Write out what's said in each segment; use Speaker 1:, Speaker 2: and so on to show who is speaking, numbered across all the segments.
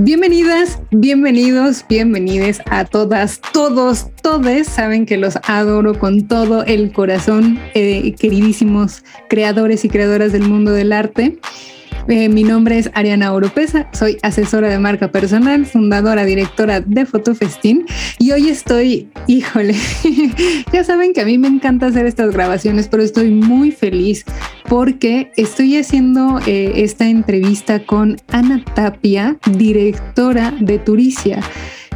Speaker 1: Bienvenidas, bienvenidos, bienvenides a todas, todos, todes. Saben que los adoro con todo el corazón, eh, queridísimos creadores y creadoras del mundo del arte. Eh, mi nombre es Ariana Oropesa, soy asesora de marca personal, fundadora, directora de Fotofestín y hoy estoy, híjole, ya saben que a mí me encanta hacer estas grabaciones, pero estoy muy feliz porque estoy haciendo eh, esta entrevista con Ana Tapia, directora de Turicia.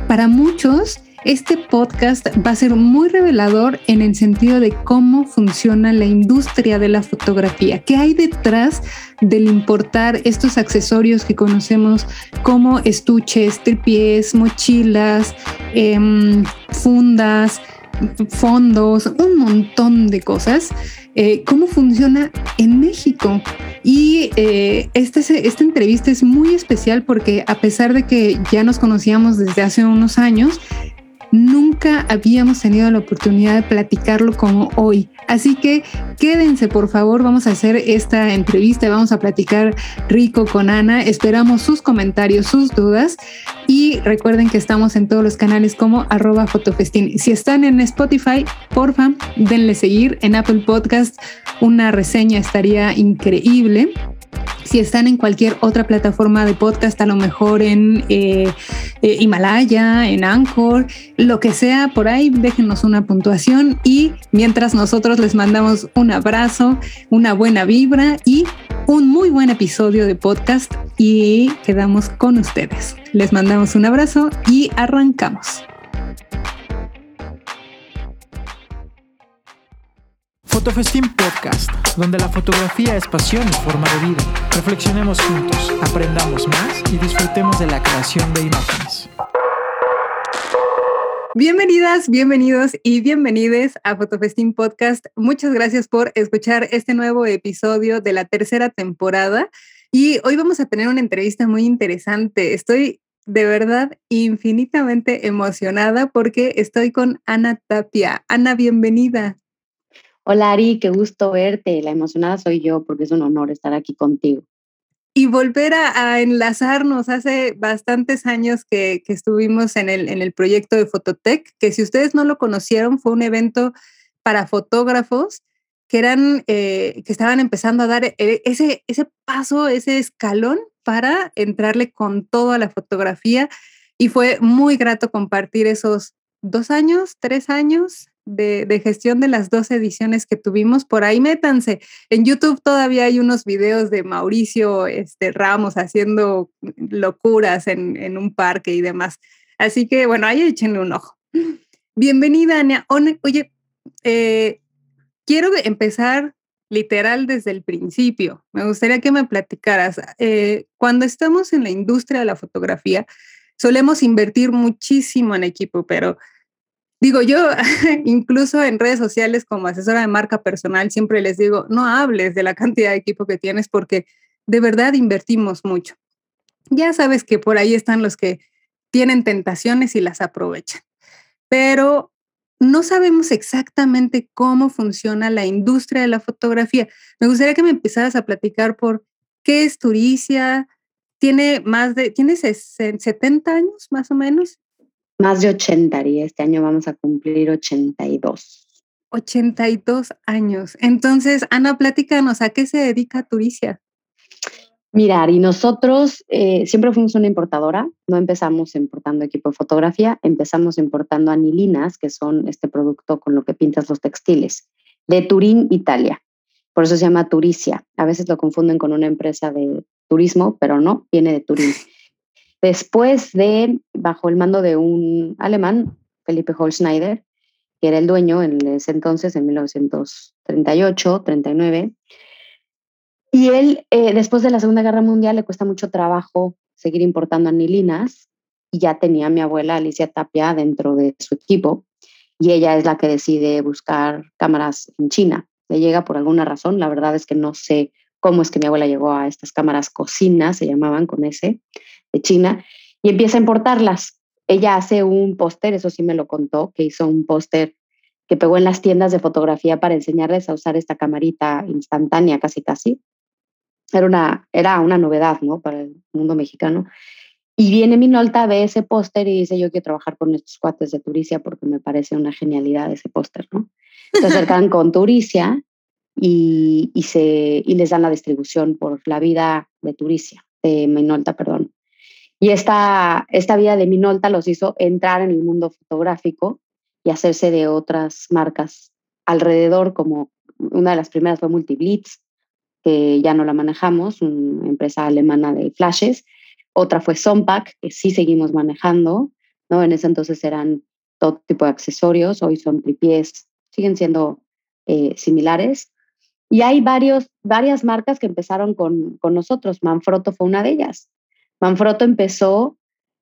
Speaker 1: Para muchos, este podcast va a ser muy revelador en el sentido de cómo funciona la industria de la fotografía, qué hay detrás del importar estos accesorios que conocemos como estuches, tripiés, mochilas, em, fundas, fondos, un montón de cosas. Eh, cómo funciona en México. Y eh, esta, esta entrevista es muy especial porque a pesar de que ya nos conocíamos desde hace unos años, nunca habíamos tenido la oportunidad de platicarlo como hoy. Así que quédense, por favor, vamos a hacer esta entrevista, vamos a platicar rico con Ana. Esperamos sus comentarios, sus dudas y recuerden que estamos en todos los canales como arroba. Si están en Spotify, porfa, denle seguir. En Apple Podcast, una reseña estaría increíble. Si están en cualquier otra plataforma de podcast, a lo mejor en eh, eh, Himalaya, en Anchor, lo que sea por ahí, déjenos una puntuación y mientras nosotros les mandamos un abrazo, una buena vibra y un muy buen episodio de podcast y quedamos con ustedes. Les mandamos un abrazo y arrancamos.
Speaker 2: Fotofestín Podcast, donde la fotografía es pasión y forma de vida. Reflexionemos juntos, aprendamos más y disfrutemos de la creación de imágenes.
Speaker 1: Bienvenidas, bienvenidos y bienvenides a Fotofestín Podcast. Muchas gracias por escuchar este nuevo episodio de la tercera temporada. Y hoy vamos a tener una entrevista muy interesante. Estoy de verdad infinitamente emocionada porque estoy con Ana Tapia. Ana, bienvenida.
Speaker 3: Hola Ari, qué gusto verte. La emocionada soy yo porque es un honor estar aquí contigo.
Speaker 1: Y volver a, enlazarnos hace bastantes años que, estuvimos en el, en el proyecto de Fototech, que si ustedes no lo conocieron, fue un evento para fotógrafos que eran, eh, que estaban empezando a dar e, ese, ese paso, ese escalón para entrarle con todo a la fotografía. Y fue muy grato compartir esos dos años, tres años de, gestión de las dos ediciones que tuvimos. Por ahí métanse. En YouTube todavía hay unos videos de Mauricio este, Ramos haciendo locuras en, un parque y demás. Así que bueno, ahí échenle un ojo. Bienvenida, Ania. Oye, eh, quiero empezar literal desde el principio. Me gustaría que me platicaras. Eh, cuando estamos en la industria de la fotografía, solemos invertir muchísimo en equipo, pero Digo, yo incluso en redes sociales como asesora de marca personal siempre les digo, no hables de la cantidad de equipo que tienes porque de verdad invertimos mucho. Ya sabes que por ahí están los que tienen tentaciones y las aprovechan, pero no sabemos exactamente cómo funciona la industria de la fotografía. Me gustaría que me empezaras a platicar por qué es Turicia, tiene más de, tiene 70 años más o menos
Speaker 3: más de 80 y este año vamos a cumplir 82.
Speaker 1: 82 años. Entonces, Ana, platícanos, ¿a qué se dedica Turicia?
Speaker 3: Mirar, y nosotros eh, siempre fuimos una importadora, no empezamos importando equipo de fotografía, empezamos importando anilinas, que son este producto con lo que pintas los textiles, de Turín, Italia. Por eso se llama Turicia. A veces lo confunden con una empresa de turismo, pero no, viene de Turín. Después de, bajo el mando de un alemán, Felipe Holzschneider, que era el dueño en ese entonces, en 1938, 39, y él, eh, después de la Segunda Guerra Mundial, le cuesta mucho trabajo seguir importando anilinas, y ya tenía a mi abuela Alicia Tapia dentro de su equipo, y ella es la que decide buscar cámaras en China. Le llega por alguna razón, la verdad es que no sé cómo es que mi abuela llegó a estas cámaras cocina, se llamaban con ese, de China y empieza a importarlas. Ella hace un póster, eso sí me lo contó, que hizo un póster que pegó en las tiendas de fotografía para enseñarles a usar esta camarita instantánea, casi casi. Era una, era una novedad, ¿no? Para el mundo mexicano. Y viene Minolta, ve ese póster y dice, yo quiero trabajar con estos cuates de Turicia porque me parece una genialidad ese póster, ¿no? Se acercan con Turicia y, y, se, y les dan la distribución por la vida de Turicia, de Minolta, perdón. Y esta, esta vida de Minolta los hizo entrar en el mundo fotográfico y hacerse de otras marcas alrededor, como una de las primeras fue Multiblitz, que ya no la manejamos, una empresa alemana de flashes. Otra fue Sompac, que sí seguimos manejando, ¿no? En ese entonces eran todo tipo de accesorios, hoy son tripiés, siguen siendo eh, similares. Y hay varios, varias marcas que empezaron con, con nosotros. Manfrotto fue una de ellas. Manfrotto empezó,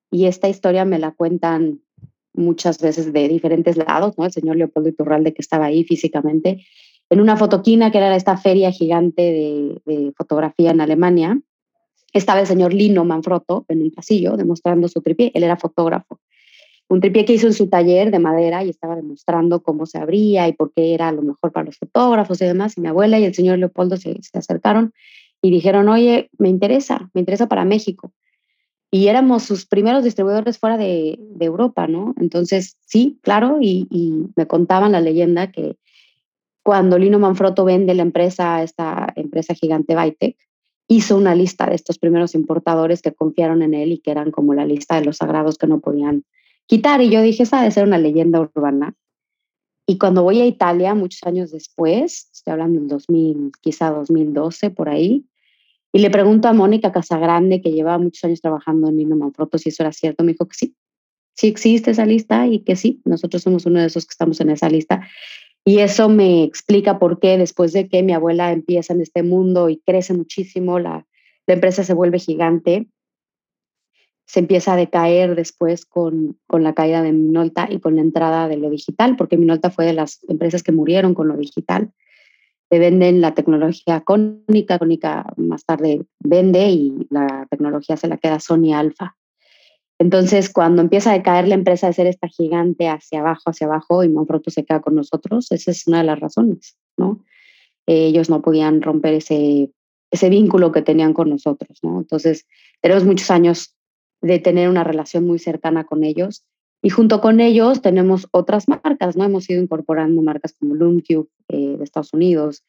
Speaker 3: y esta historia me la cuentan muchas veces de diferentes lados, ¿no? El señor Leopoldo Iturralde que estaba ahí físicamente, en una fotoquina que era esta feria gigante de, fotografía en Alemania. Estaba el señor Lino Manfrotto en un pasillo demostrando su tripié. Él era fotógrafo. Un tripié que hizo en su taller de madera y estaba demostrando cómo se abría y por qué era lo mejor para los fotógrafos y demás. Y mi abuela y el señor Leopoldo se, se acercaron y dijeron, oye, me interesa, me interesa para México y éramos sus primeros distribuidores fuera de, Europa, ¿no? Entonces, sí, claro, y, me contaban la leyenda que cuando Lino Manfrotto vende la empresa, esta empresa gigante Bytec, hizo una lista de estos primeros importadores que confiaron en él y que eran como la lista de los sagrados que no podían quitar. Y yo dije, esa debe ser una leyenda urbana. Y cuando voy a Italia, muchos años después, estoy hablando del 2000, quizá 2012, por ahí, y le pregunto a Mónica Casagrande, que llevaba muchos años trabajando en Nino Manfrotto, si eso era cierto. Me dijo que sí, sí existe esa lista y que sí, nosotros somos uno de esos que estamos en esa lista. Y eso me explica por qué después de que mi abuela empieza en este mundo y crece muchísimo, la, la empresa se vuelve gigante, se empieza a decaer después con, con la caída de Minolta y con la entrada de lo digital, porque Minolta fue de las empresas que murieron con lo digital te venden la tecnología cónica, cónica más tarde vende y la tecnología se la queda Sony Alpha. Entonces, cuando empieza a decaer la empresa de ser esta gigante hacia abajo, hacia abajo, y Monfrotto se queda con nosotros, esa es una de las razones, ¿no? ellos no podían romper ese, ese vínculo que tenían con nosotros, ¿no? Entonces, tenemos muchos años de tener una relación muy cercana con ellos y junto con ellos tenemos otras marcas, ¿no? Hemos ido incorporando marcas como LoomCube eh, de Estados Unidos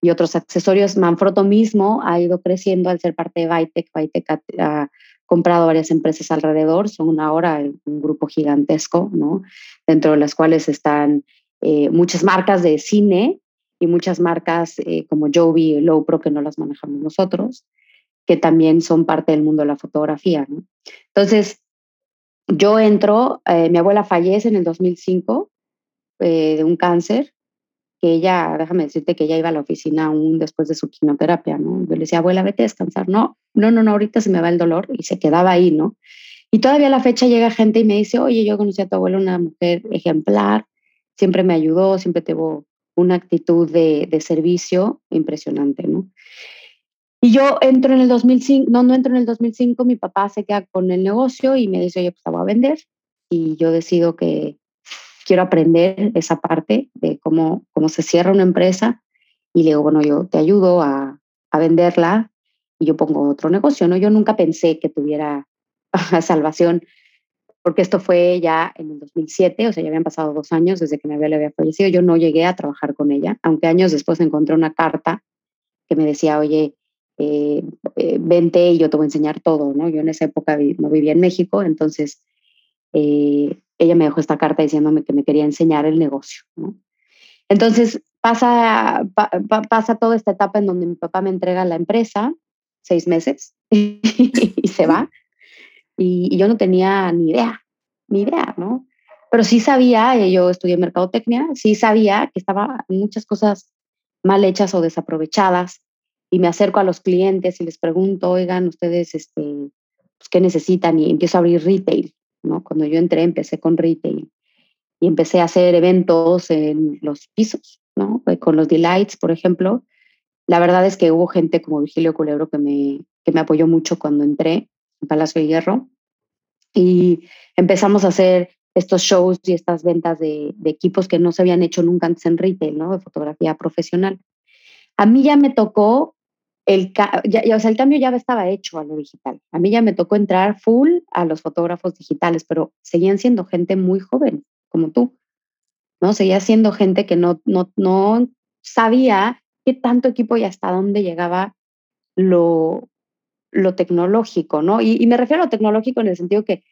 Speaker 3: y otros accesorios. Manfrotto mismo ha ido creciendo al ser parte de Vitec. Vitec ha, comprado varias empresas alrededor, son ahora un grupo gigantesco, ¿no? Dentro de las cuales están eh, muchas marcas de cine y muchas marcas eh, como Joby Lowpro que no las manejamos nosotros, que también son parte del mundo de la fotografía, ¿no? Entonces, yo entro, eh, mi abuela fallece en el 2005 eh, de un cáncer, que ella, déjame decirte que ella iba a la oficina aún después de su quimioterapia, ¿no? Yo le decía, abuela, vete a descansar. No, no, no, no, ahorita se me va el dolor y se quedaba ahí, ¿no? Y todavía a la fecha llega gente y me dice, oye, yo conocí a tu abuela, una mujer ejemplar, siempre me ayudó, siempre tuvo una actitud de, de servicio impresionante, ¿no? Y yo entro en el 2005, no, no entro en el 2005, mi papá se queda con el negocio y me dice, oye, pues la voy a vender. Y yo decido que quiero aprender esa parte de cómo, cómo se cierra una empresa. Y le digo, bueno, yo te ayudo a, a venderla y yo pongo otro negocio, ¿no? Yo nunca pensé que tuviera salvación, porque esto fue ya en el 2007, o sea, ya habían pasado dos años desde que mi abuela había fallecido. Yo no llegué a trabajar con ella, aunque años después encontré una carta que me decía, oye, eh, eh, vente y yo te voy a enseñar todo, ¿no? Yo en esa época no vivía en México, entonces eh, ella me dejó esta carta diciéndome que me quería enseñar el negocio, ¿no? Entonces pasa, pasa toda esta etapa en donde mi papá me entrega la empresa, seis meses, y se va, y, y, yo no tenía ni idea, ni idea, ¿no? Pero sí sabía, yo estudié mercadotecnia, sí sabía que estaba muchas cosas mal hechas o desaprovechadas, y me acerco a los clientes y les pregunto, oigan, ustedes, este, pues, ¿qué necesitan? Y empiezo a abrir retail, ¿no? Cuando yo entré, empecé con retail y empecé a hacer eventos en los pisos, ¿no? Pues, con los Delights, por ejemplo. La verdad es que hubo gente como Vigilio Culebro que me, que me apoyó mucho cuando entré en Palacio de Hierro y empezamos a hacer estos shows y estas ventas de, de equipos que no se habían hecho nunca antes en retail, ¿no? De fotografía profesional. A mí ya me tocó el, ya, o sea, el cambio ya estaba hecho a lo digital. A mí ya me tocó entrar full a los fotógrafos digitales, pero seguían siendo gente muy joven, como tú, ¿no? Seguía siendo gente que no, no, no sabía qué tanto equipo y hasta dónde llegaba lo, lo tecnológico, ¿no? Y, me refiero a lo tecnológico en el sentido que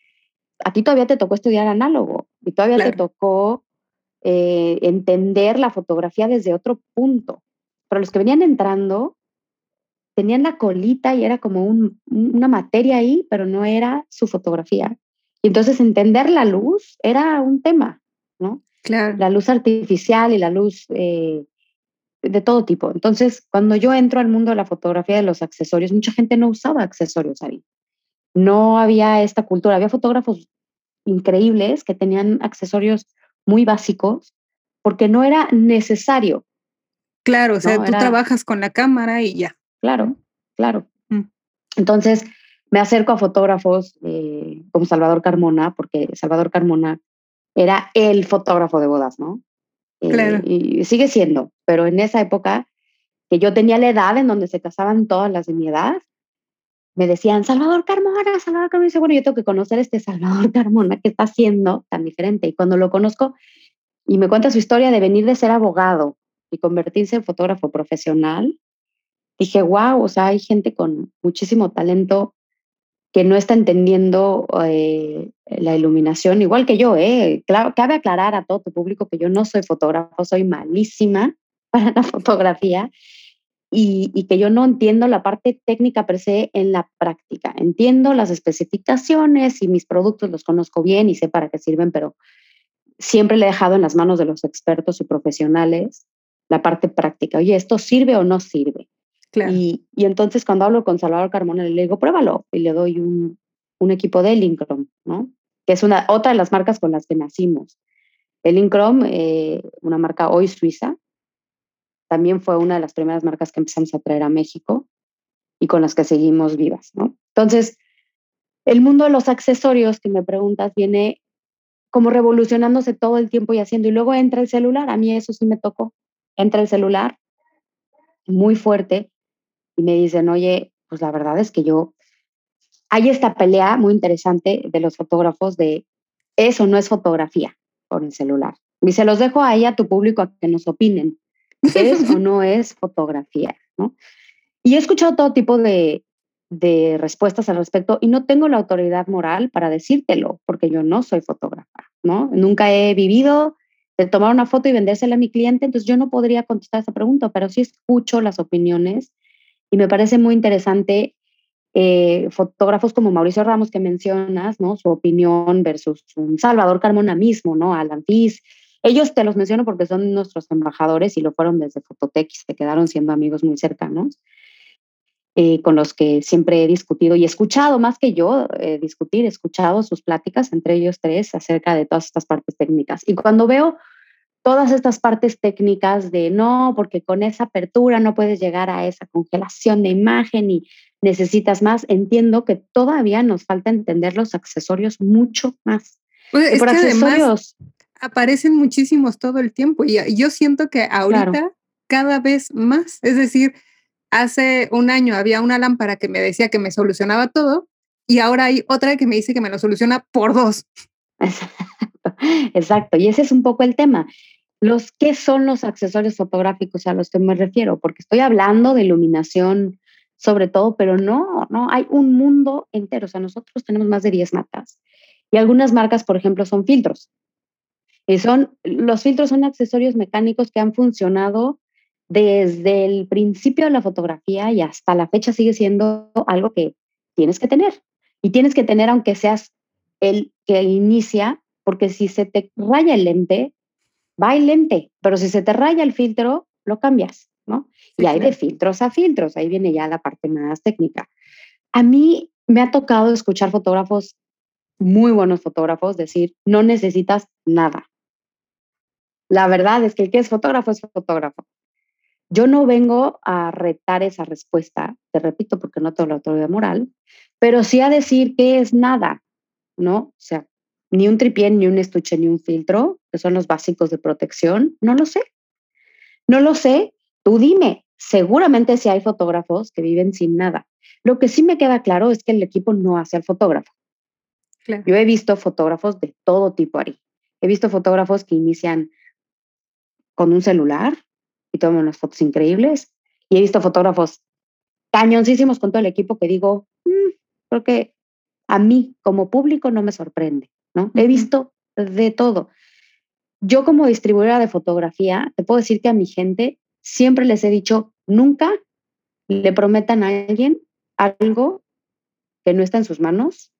Speaker 3: a ti todavía te tocó estudiar análogo y todavía te tocó eh, entender la fotografía desde otro punto. Pero los que venían entrando tenían la colita y era como una materia ahí, pero no era su fotografía. Y entonces entender la luz era un tema, ¿no?
Speaker 1: Claro.
Speaker 3: La luz artificial y la luz eh, de todo tipo. Entonces, cuando yo entro al mundo de la fotografía de los accesorios, mucha gente no usaba accesorios ahí. No había esta cultura. Había fotógrafos increíbles que tenían accesorios muy básicos porque no era necesario.
Speaker 1: Claro, o sea, tú trabajas con la cámara y ya.
Speaker 3: Claro, claro. Mm. Entonces, me acerco a fotógrafos eh, como Salvador Carmona, porque Salvador Carmona era el fotógrafo de bodas, ¿no?
Speaker 1: Claro.
Speaker 3: Eh, y sigue siendo, pero en esa época que yo tenía la edad en donde se casaban todas las de mi edad, me decían, Salvador Carmona, Salvador Carmona. Y dice, bueno, yo tengo que conocer a este Salvador Carmona que está haciendo tan diferente. Y cuando lo conozco y me cuenta su historia de venir de ser abogado y convertirse en fotógrafo profesional, dije, wow, o sea, hay gente con muchísimo talento que no está entendiendo eh, la iluminación, igual que yo, ¿eh? Claro, cabe aclarar a todo tu público que yo no soy fotógrafo, soy malísima para la fotografía y, y, que yo no entiendo la parte técnica per se en la práctica. Entiendo las especificaciones y mis productos los conozco bien y sé para qué sirven, pero siempre le he dejado en las manos de los expertos y profesionales la parte práctica. Oye, ¿esto sirve o no sirve? Y, entonces cuando hablo con Salvador Carmona, le digo, pruébalo y le doy un, un equipo de Elincrom, ¿no? Que es una, otra de las marcas con las que nacimos. Elincrom, eh, una marca hoy suiza, también fue una de las primeras marcas que empezamos a traer a México y con las que seguimos vivas, ¿no? Entonces, el mundo de los accesorios que me preguntas viene como revolucionándose todo el tiempo y haciendo, y luego entra el celular, a mí eso sí me tocó, entra el celular muy fuerte y me dicen, oye, pues la verdad es que yo, hay esta pelea muy interesante de los fotógrafos de eso no es fotografía por el celular. Y se los dejo ahí a tu público a que nos opinen. ¿Es o no es fotografía? ¿no? Y he escuchado todo tipo de, de respuestas al respecto y no tengo la autoridad moral para decírtelo, porque yo no soy fotógrafa, ¿no? Nunca he vivido de tomar una foto y vendérsela a mi cliente, entonces yo no podría contestar esa pregunta, pero sí escucho las opiniones y me parece muy interesante eh, fotógrafos como Mauricio Ramos que mencionas, ¿no? Su opinión versus un Salvador Carmona mismo, ¿no? Alan Fis. Ellos te los menciono porque son nuestros embajadores y lo fueron desde Fototech y se quedaron siendo amigos muy cercanos, eh, con los que siempre he discutido y escuchado, más que yo eh, discutir, escuchado sus pláticas entre ellos tres acerca de todas estas partes técnicas. Y cuando veo todas estas partes técnicas de no, porque con esa apertura no puedes llegar a esa congelación de imagen y necesitas más, entiendo que todavía nos falta entender los accesorios mucho más.
Speaker 1: Pues por accesorios aparecen muchísimos todo el tiempo y yo siento que ahorita cada vez más, es decir, hace un año había una lámpara que me decía que me solucionaba todo y ahora hay otra que me dice que me lo soluciona por dos.
Speaker 3: Exacto, y ese es un poco el tema. Los, ¿Qué son los accesorios fotográficos a los que me refiero? Porque estoy hablando de iluminación sobre todo, pero no, no, hay un mundo entero. O sea, nosotros tenemos más de 10 marcas y algunas marcas, por ejemplo, son filtros. Y son, los filtros son accesorios mecánicos que han funcionado desde el principio de la fotografía y hasta la fecha sigue siendo algo que tienes que tener. Y tienes que tener aunque seas el que inicia, porque si se te raya el lente, va lente, pero si se te raya el filtro, lo cambias, ¿no? y hay de filtros a filtros, ahí viene ya la parte más técnica. A mí me ha tocado escuchar fotógrafos, muy buenos fotógrafos, decir, no necesitas nada. La verdad es que el que es fotógrafo es fotógrafo. Yo no vengo a retar esa respuesta, te repito, porque no tengo la autoridad moral, pero sí a decir que es nada, ¿no? O sea, ni un tripié, ni un estuche, ni un filtro, que son los básicos de protección, no lo sé. No lo sé. Tú dime, Seguramente sí hay fotógrafos que viven sin nada. Lo que sí me queda claro es que el equipo no hace al fotógrafo. Yo he visto fotógrafos de todo tipo, Ari. He visto fotógrafos que inician con un celular y toman unas fotos increíbles. Y he visto fotógrafos cañoncísimos con todo el equipo que digo, mm, creo que a mí como público no me sorprende, ¿no? He visto de todo. Yo como distribuidora de fotografía, te puedo decir que a mi gente siempre les he dicho, nunca le prometan a alguien algo que no está en sus manos.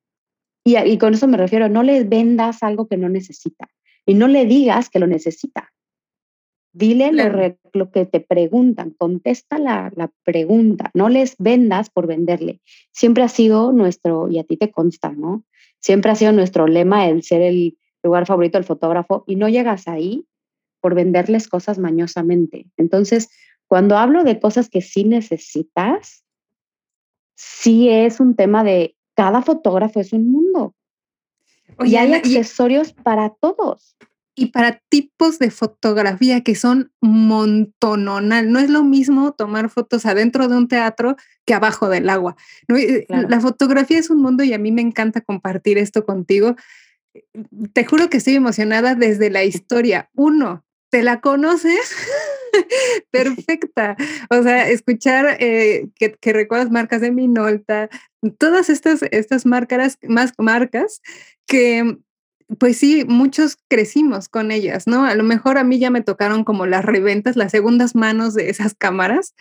Speaker 3: Y, y con eso me refiero, no le vendas algo que no necesita y no le digas que lo necesita. Dile lo, que te preguntan, contesta la, la, pregunta, no les vendas por venderle. Siempre ha sido nuestro, y a ti te consta, ¿no? Siempre ha sido nuestro lema el ser el lugar favorito del fotógrafo y no llegas ahí por venderles cosas mañosamente. Entonces, cuando hablo de cosas que sí necesitas, sí es un tema de cada fotógrafo es un mundo. y hay accesorios para todos
Speaker 1: y para tipos de fotografía que son montononal. No es lo mismo tomar fotos adentro de un teatro que abajo del agua. La fotografía es un mundo y a mí me encanta compartir esto contigo. Te juro que estoy emocionada desde la historia. Uno, ¿te la conoces? Perfecta. O sea, escuchar eh, que, recuerdas marcas de Minolta, todas estas, estas marcas, más marcas que pues sí, muchos crecimos con ellas, ¿no? A lo mejor a mí ya me tocaron como las reventas, las segundas manos de esas cámaras,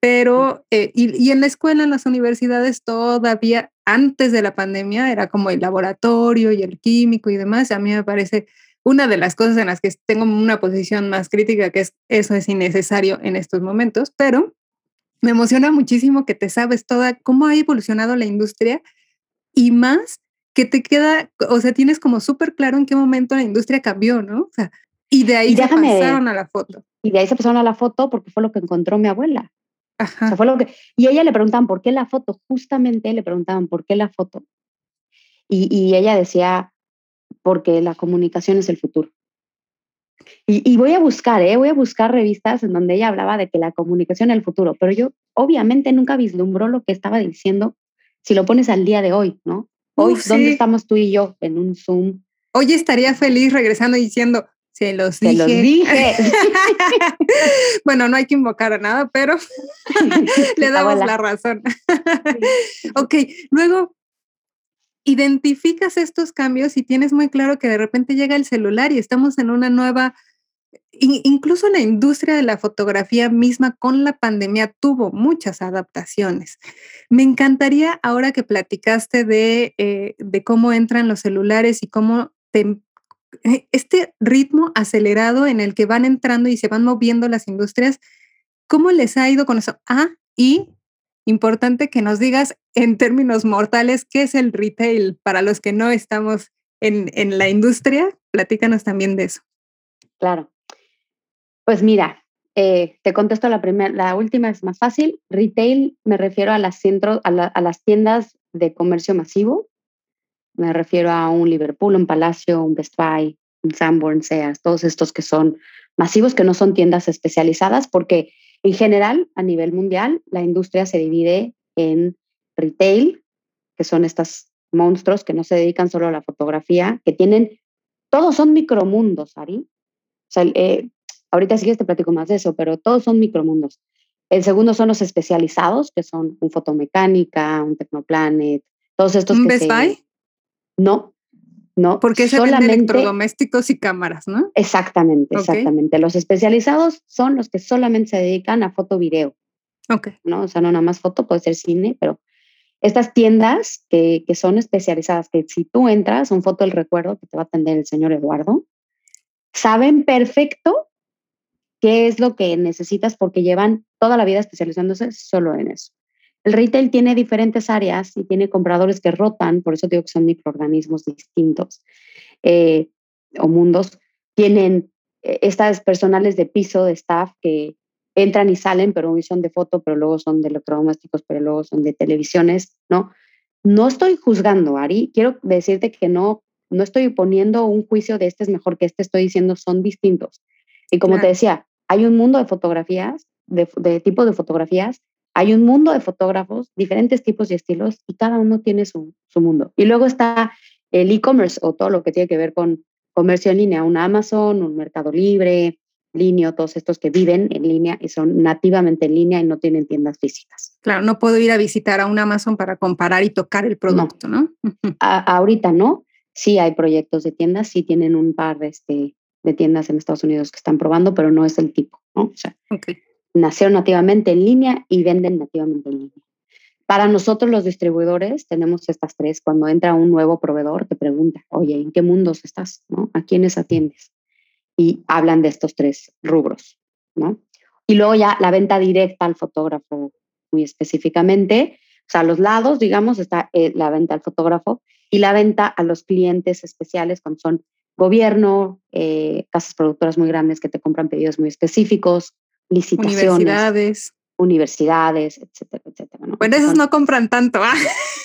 Speaker 1: pero, eh, y, en la escuela, en las universidades, todavía antes de la pandemia era como el laboratorio y el químico y demás. A mí me parece una de las cosas en las que tengo una posición más crítica, que es eso es innecesario en estos momentos, pero me emociona muchísimo que te sabes toda cómo ha evolucionado la industria y más que te queda, o sea, tienes como súper claro en qué momento la industria cambió, ¿no? O sea, y de ahí se pasaron a la foto.
Speaker 3: Y de ahí se pasaron a la foto porque fue lo que encontró mi abuela. Ajá. O sea, fue lo que, y ella le preguntaban por qué la foto, justamente le preguntaban por qué la foto. Y, y ella decía, porque la comunicación es el futuro. Y, y, voy a buscar, ¿eh? voy a buscar revistas en donde ella hablaba de que la comunicación es el futuro, pero yo obviamente nunca vislumbró lo que estaba diciendo si lo pones al día de hoy, ¿no? Hoy, ¿dónde estamos tú y yo? En un Zoom.
Speaker 1: Hoy estaría feliz regresando diciendo, se los dije. Se
Speaker 3: los dije.
Speaker 1: bueno, no hay que invocar a nada, pero le damos la razón. ok, luego identificas estos cambios y tienes muy claro que de repente llega el celular y estamos en una nueva incluso la industria de la fotografía misma con la pandemia tuvo muchas adaptaciones. Me encantaría ahora que platicaste de, eh, de cómo entran los celulares y cómo eh, este ritmo acelerado en el que van entrando y se van moviendo las industrias, ¿cómo les ha ido con eso? Ah, y importante que nos digas en términos mortales qué es el retail para los que no estamos en, en la industria. Platícanos también de eso.
Speaker 3: Claro. Pues mira, eh, te contesto la primera, la última es más fácil. Retail me refiero a las, tiendas de comercio masivo. Me refiero a un Liverpool, un Palacio, un Best Buy, un Sanborn, Seas, todos estos que son masivos, que no son tiendas especializadas, porque en general, a nivel mundial, la industria se divide en retail, que son estos monstruos que no se dedican solo a la fotografía, que tienen, todos son micromundos, Ari. O sea, eh, Ahorita sí que te platico más de eso, pero todos son micromundos. El segundo son los especializados, que son un fotomecánica, un Tecnoplanet, todos estos.
Speaker 1: ¿Un Best Buy?
Speaker 3: No, no.
Speaker 1: Porque se solamente electrodomésticos y cámaras, ¿no?
Speaker 3: Exactamente, exactamente. Los especializados son los que solamente se dedican a foto video.
Speaker 1: Ok.
Speaker 3: ¿no? O sea, no nada más foto, puede ser cine, pero estas tiendas que, que son especializadas, que si tú entras, un foto del recuerdo que te va a atender el señor Eduardo, saben perfecto qué es lo que necesitas porque llevan toda la vida especializándose solo en eso. El retail tiene diferentes áreas y tiene compradores que rotan, por eso digo que son microorganismos distintos eh, o mundos. Tienen eh, estas personales de piso, de staff, que entran y salen, pero hoy son de foto, pero luego son de electrodomésticos, pero luego son de televisiones, ¿no? No estoy juzgando, Ari. Quiero decirte que no, no estoy poniendo un juicio de este es mejor que este, estoy diciendo son distintos. Y como te decía, hay un mundo de fotografías de, de tipos de fotografías, hay un mundo de fotógrafos, diferentes tipos y estilos, y cada uno tiene su, su mundo. Y luego está el e-commerce o todo lo que tiene que ver con comercio en línea, un Amazon, un Mercado Libre, Linio, todos estos que viven en línea y son nativamente en línea y no tienen tiendas físicas.
Speaker 1: Claro, no puedo ir a visitar a un Amazon para comparar y tocar el producto, ¿no?
Speaker 3: ahorita no. Sí hay proyectos de tiendas, sí tienen un par de, este, de tiendas en Estados Unidos que están probando, pero no es el tipo, ¿no? O sea, nacieron nativamente en línea y venden nativamente en línea. Para nosotros los distribuidores tenemos estas tres. Cuando entra un nuevo proveedor, te pregunta, oye, ¿en qué mundos estás? ¿no? ¿A quiénes atiendes? Y hablan de estos tres rubros. ¿no? Y luego ya la venta directa al fotógrafo, muy específicamente. O sea, a los lados, digamos, está eh, la venta al fotógrafo y la venta a los clientes especiales, cuando son gobierno, eh, casas productoras muy grandes que te compran pedidos muy específicos, licitaciones.
Speaker 1: Universidades
Speaker 3: universidades, etcétera, etcétera.
Speaker 1: ¿no? Bueno, esos no compran tanto, ¿ah?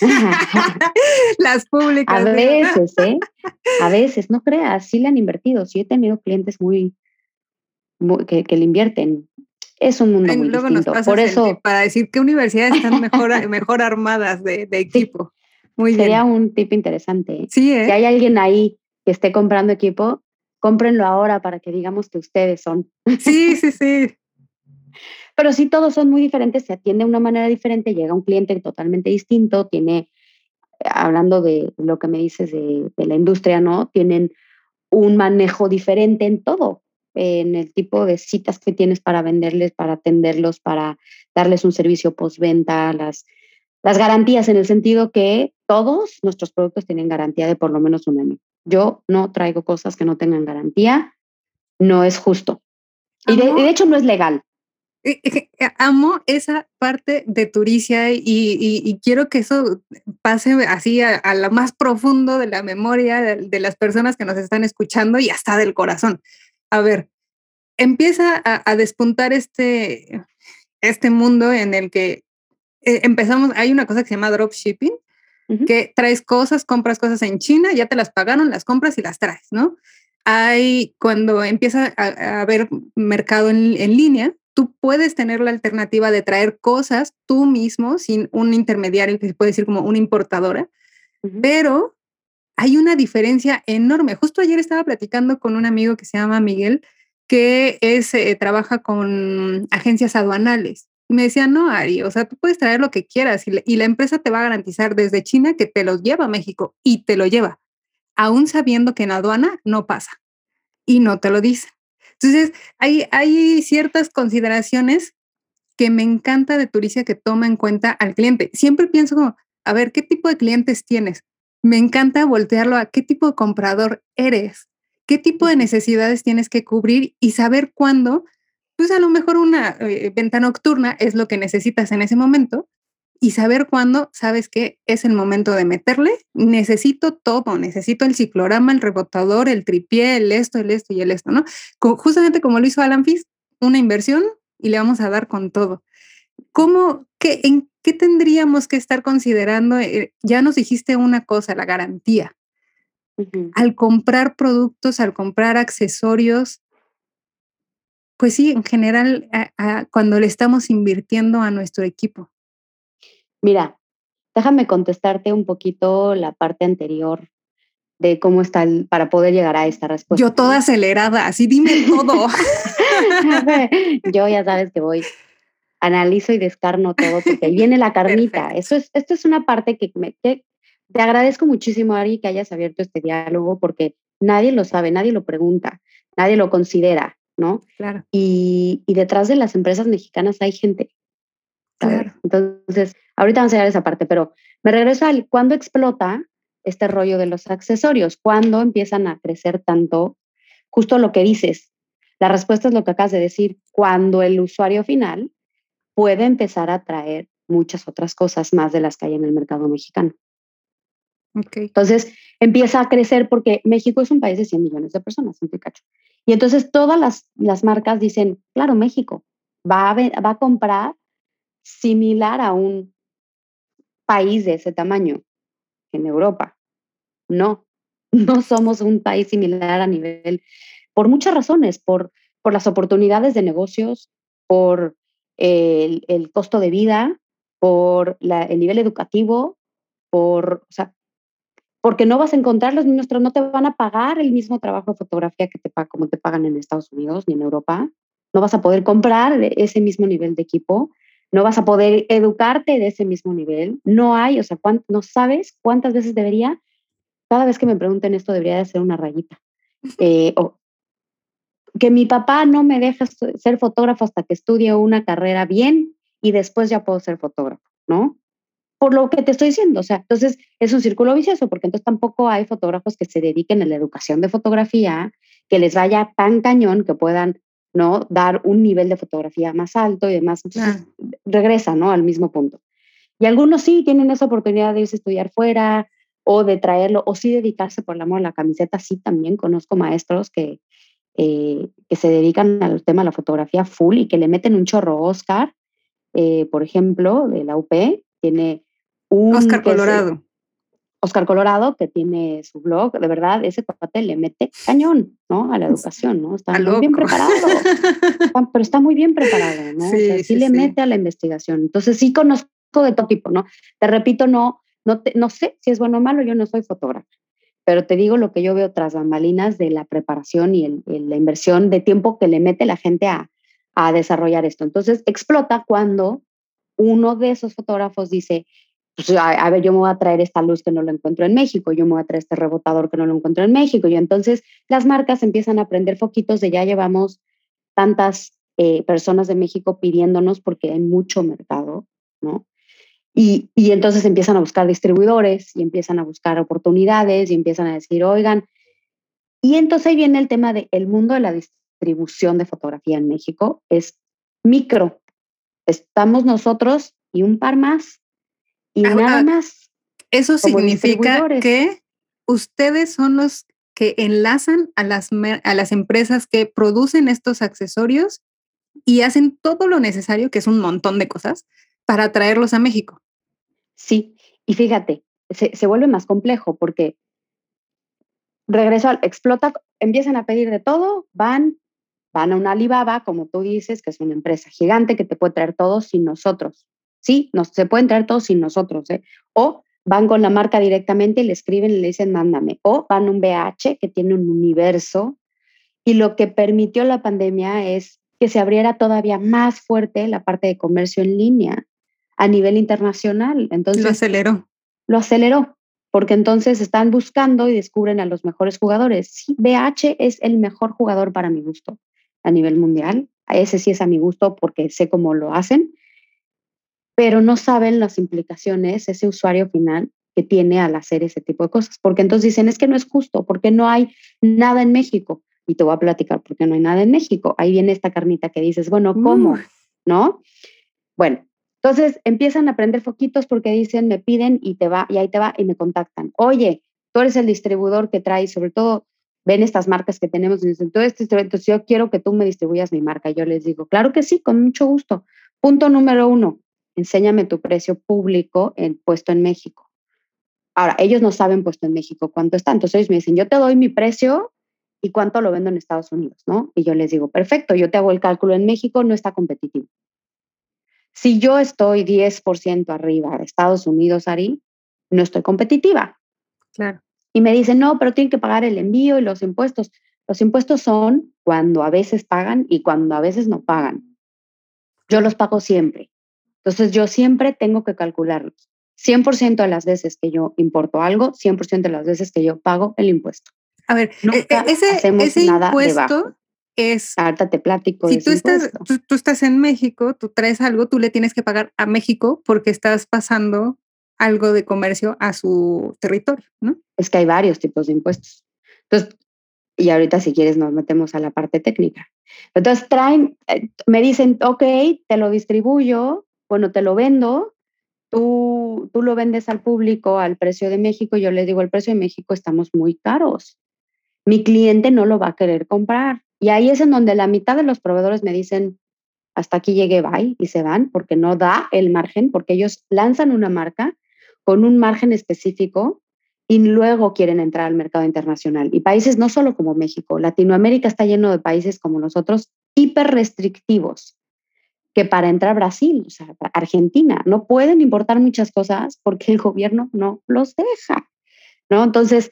Speaker 1: Las públicas.
Speaker 3: A veces, ¿eh? A veces, no creas, sí le han invertido. Sí he tenido clientes muy, que, le invierten. Es un mundo muy distinto. Por eso,
Speaker 1: para decir qué universidades están mejor, mejor armadas de, equipo.
Speaker 3: Muy Sería un tipo interesante. ¿eh?
Speaker 1: Sí, ¿eh?
Speaker 3: Si hay alguien ahí que esté comprando equipo, cómprenlo ahora para que digamos que ustedes son.
Speaker 1: Sí, sí, sí.
Speaker 3: Pero si todos son muy diferentes, se atiende de una manera diferente, llega un cliente totalmente distinto, tiene, hablando de lo que me dices de, la industria, ¿no? Tienen un manejo diferente en todo, en el tipo de citas que tienes para venderles, para atenderlos, para darles un servicio postventa, las, las garantías en el sentido que todos nuestros productos tienen garantía de por lo menos un año. Yo no traigo cosas que no tengan garantía, no es justo. Y de, hecho no es legal.
Speaker 1: Eh, eh, eh, amo esa parte de Turicia y, quiero que eso pase así a, lo más profundo de la memoria de, las personas que nos están escuchando y hasta del corazón. A ver, empieza a, despuntar este, este mundo en el que empezamos, hay una cosa que se llama dropshipping, que traes cosas, compras cosas en China, ya te las pagaron, las compras y las traes, ¿no? Hay cuando empieza a, haber mercado en línea, tú puedes tener la alternativa de traer cosas tú mismo sin un intermediario que se puede decir como una importadora, pero hay una diferencia enorme. Justo ayer estaba platicando con un amigo que se llama Miguel, que es, eh, trabaja con agencias aduanales. Y me decía, no, Ari, o sea, tú puedes traer lo que quieras y la, y la empresa te va a garantizar desde China que te los lleva a México y te lo lleva, aún sabiendo que en aduana no pasa y no te lo dicen. Entonces, hay, hay ciertas consideraciones que me encanta de Turicia que toma en cuenta al cliente. Siempre pienso como, a ver, ¿qué tipo de clientes tienes? Me encanta voltearlo a qué tipo de comprador eres, qué tipo de necesidades tienes que cubrir y saber cuándo, pues a lo mejor una eh, venta nocturna es lo que necesitas en ese momento, y saber cuándo, sabes que es el momento de meterle, necesito todo, necesito el ciclorama, el rebotador, el tripié, el esto, el esto y el esto, ¿no? justamente como lo hizo Alan Fis, una inversión y le vamos a dar con todo. ¿Cómo, qué, en qué tendríamos que estar considerando? Eh, ya nos dijiste una cosa, la garantía. Al comprar productos, al comprar accesorios, pues sí, en general, cuando le estamos invirtiendo a nuestro equipo.
Speaker 3: Mira, déjame contestarte un poquito la parte anterior de cómo está el, para poder llegar a esta respuesta.
Speaker 1: Yo toda acelerada, así dime todo.
Speaker 3: Yo ya sabes que voy, analizo y descarno todo porque ahí viene la carnita. Eso es, esto es una parte que, me, te agradezco muchísimo, Ari, que hayas abierto este diálogo porque nadie lo sabe, nadie lo pregunta, nadie lo considera, ¿no?
Speaker 1: Claro.
Speaker 3: Y, y detrás de las empresas mexicanas hay gente. Claro. Entonces, Ahorita vamos a llegar a esa parte, pero me regreso al cuándo explota este rollo de los accesorios, cuándo empiezan a crecer tanto, justo lo que dices. La respuesta es lo que acabas de decir, cuando el usuario final puede empezar a traer muchas otras cosas más de las que hay en el mercado mexicano.
Speaker 1: Okay.
Speaker 3: Entonces empieza a crecer porque México es un país de 100 millones de personas, en cacho. Y entonces todas las, las marcas dicen, claro, México va a, va a comprar similar a un país de ese tamaño en Europa. No, no somos un país similar a nivel, por muchas razones, por, por las oportunidades de negocios, por el, costo de vida, por el nivel educativo, por, o sea, porque no vas a encontrar los mismos, no te van a pagar el mismo trabajo de fotografía que te como te pagan en Estados Unidos ni en Europa. No vas a poder comprar ese mismo nivel de equipo, no vas a poder educarte de ese mismo nivel. No hay, o sea, no sabes cuántas veces debería, cada vez que me pregunten esto, debería de ser una rayita. Eh, o, que mi papá no me deja ser fotógrafo hasta que estudie una carrera bien y después ya puedo ser fotógrafo, ¿no? Por lo que te estoy diciendo, o sea, entonces es un círculo vicioso, porque entonces tampoco hay fotógrafos que se dediquen a la educación de fotografía, que les vaya tan cañón que puedan, ¿no? Dar un nivel de fotografía más alto y demás. regresa, ¿no? Al mismo punto. Y algunos sí tienen esa oportunidad de irse a estudiar fuera o de traerlo, o sí dedicarse por el amor a la camiseta. Sí, también conozco maestros que, eh, que se dedican al tema de la fotografía full y que le meten un chorro Oscar, eh, por ejemplo, de la UP, tiene un...
Speaker 1: Oscar Colorado.
Speaker 3: Oscar Colorado, que tiene su blog, de verdad, ese cuate le mete cañón, ¿no? A la educación, ¿no? Está muy bien preparado. pero está muy bien preparado, ¿no? Sí, sí, le mete a la investigación. Entonces sí conozco de todo tipo, ¿no? Te repito, no, no, no sé si es bueno o malo, yo no soy fotógrafa pero te digo lo que yo veo tras bambalinas de la preparación y la inversión de tiempo que le mete la gente a, desarrollar esto. Entonces explota cuando uno de esos fotógrafos dice, pues, a, ver, yo me voy a traer esta luz que no lo encuentro en México, yo me voy a traer este rebotador que no lo encuentro en México. Y entonces las marcas empiezan a prender foquitos de ya llevamos tantas eh, personas de México pidiéndonos porque hay mucho mercado, ¿no? Y, entonces empiezan a buscar distribuidores y empiezan a buscar oportunidades y empiezan a decir, oigan, y entonces ahí viene el tema del el mundo de la distribución de fotografía en México, es micro. Estamos nosotros y un par más y ah, nada ah, más.
Speaker 1: Eso significa que ustedes son los que enlazan a las, a las empresas que producen estos accesorios y hacen todo lo necesario, que es un montón de cosas, para traerlos a México.
Speaker 3: Sí, y fíjate, se, vuelve más complejo porque regreso al explota, empiezan a pedir de todo, van, van a una Alibaba, como tú dices, que es una empresa gigante que te puede traer todo sin nosotros. Sí, nos, se pueden traer todo sin nosotros, ¿eh? O van con la marca directamente y le escriben y le dicen, mándame. O van a un BH que tiene un universo. Y lo que permitió la pandemia es que se abriera todavía más fuerte la parte de comercio en línea a nivel internacional. Entonces,
Speaker 1: lo aceleró.
Speaker 3: Lo aceleró, porque entonces están buscando y descubren a los mejores jugadores. Sí, BH es el mejor jugador para mi gusto a nivel mundial. Ese sí es a mi gusto porque sé cómo lo hacen, pero no saben las implicaciones ese usuario final que tiene al hacer ese tipo de cosas, porque entonces dicen, es que no es justo, porque no hay nada en México. Y te voy a platicar por qué no hay nada en México. Ahí viene esta carnita que dices, bueno, ¿cómo? ¿No? Bueno, entonces empiezan a prender foquitos porque dicen, me piden y te va, y ahí te va, y me contactan. Oye, tú eres el distribuidor que trae, sobre todo ven estas marcas que tenemos y dicen, este entonces yo quiero que tú me distribuyas mi marca. yo les digo, claro que sí, con mucho gusto. Punto número uno, enséñame tu precio público en, puesto en México. Ahora, ellos no saben puesto en México cuánto está, entonces ellos me dicen, yo te doy mi precio y cuánto lo vendo en Estados Unidos, ¿no? Y yo les digo, perfecto, yo te hago el cálculo en México, no está competitivo. Si yo estoy 10% arriba de Estados Unidos, Ari, no estoy competitiva.
Speaker 1: Claro.
Speaker 3: Y me dicen, no, pero tienen que pagar el envío y los impuestos. Los impuestos son cuando a veces pagan y cuando a veces no pagan. Yo los pago siempre. Entonces yo siempre tengo que calcularlos. 100% de las veces que yo importo algo, 100% de las veces que yo pago el impuesto.
Speaker 1: A ver, e, e, ese, ese nada impuesto es...
Speaker 3: Ahorita te platico.
Speaker 1: Si tú estás, tú, estás en México, tú traes algo, tú le tienes que pagar a México porque estás pasando algo de comercio a su territorio, ¿no?
Speaker 3: Es que hay varios tipos de impuestos. Entonces, y ahorita si quieres nos metemos a la parte técnica. Entonces traen, eh, me dicen, ok, te lo distribuyo, bueno, te lo vendo, tú, tú lo vendes al público al precio de México, yo les digo, el precio de México estamos muy caros. Mi cliente no lo va a querer comprar. Y ahí es en donde la mitad de los proveedores me dicen, hasta aquí llegué, bye, y se van porque no da el margen, porque ellos lanzan una marca con un margen específico y luego quieren entrar al mercado internacional. Y países no solo como México, Latinoamérica está lleno de países como nosotros hiper restrictivos, que para entrar a Brasil, o sea, Argentina. No pueden importar muchas cosas porque el gobierno no los deja, ¿no? Entonces,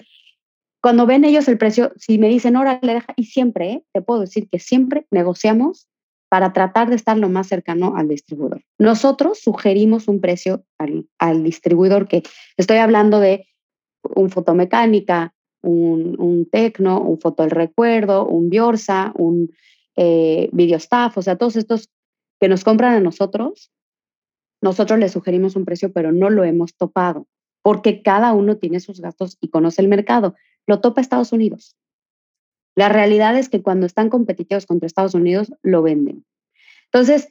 Speaker 3: cuando ven ellos el precio, si me dicen, órale, deja, y siempre, ¿eh? te puedo decir que siempre negociamos para tratar de estar lo más cercano al distribuidor. Nosotros sugerimos un precio al, al distribuidor que estoy hablando de un fotomecánica, un, un tecno, un foto del recuerdo, un biorsa, un eh, videostaff, o sea, todos estos que nos compran a nosotros, nosotros les sugerimos un precio, pero no lo hemos topado, porque cada uno tiene sus gastos y conoce el mercado. Lo topa Estados Unidos. La realidad es que cuando están competitivos contra Estados Unidos, lo venden. Entonces,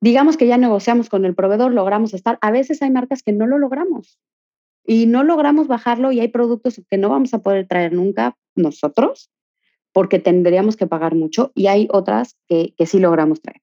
Speaker 3: digamos que ya negociamos con el proveedor, logramos estar. A veces hay marcas que no lo logramos y no logramos bajarlo y hay productos que no vamos a poder traer nunca nosotros porque tendríamos que pagar mucho y hay otras que, que sí logramos traer.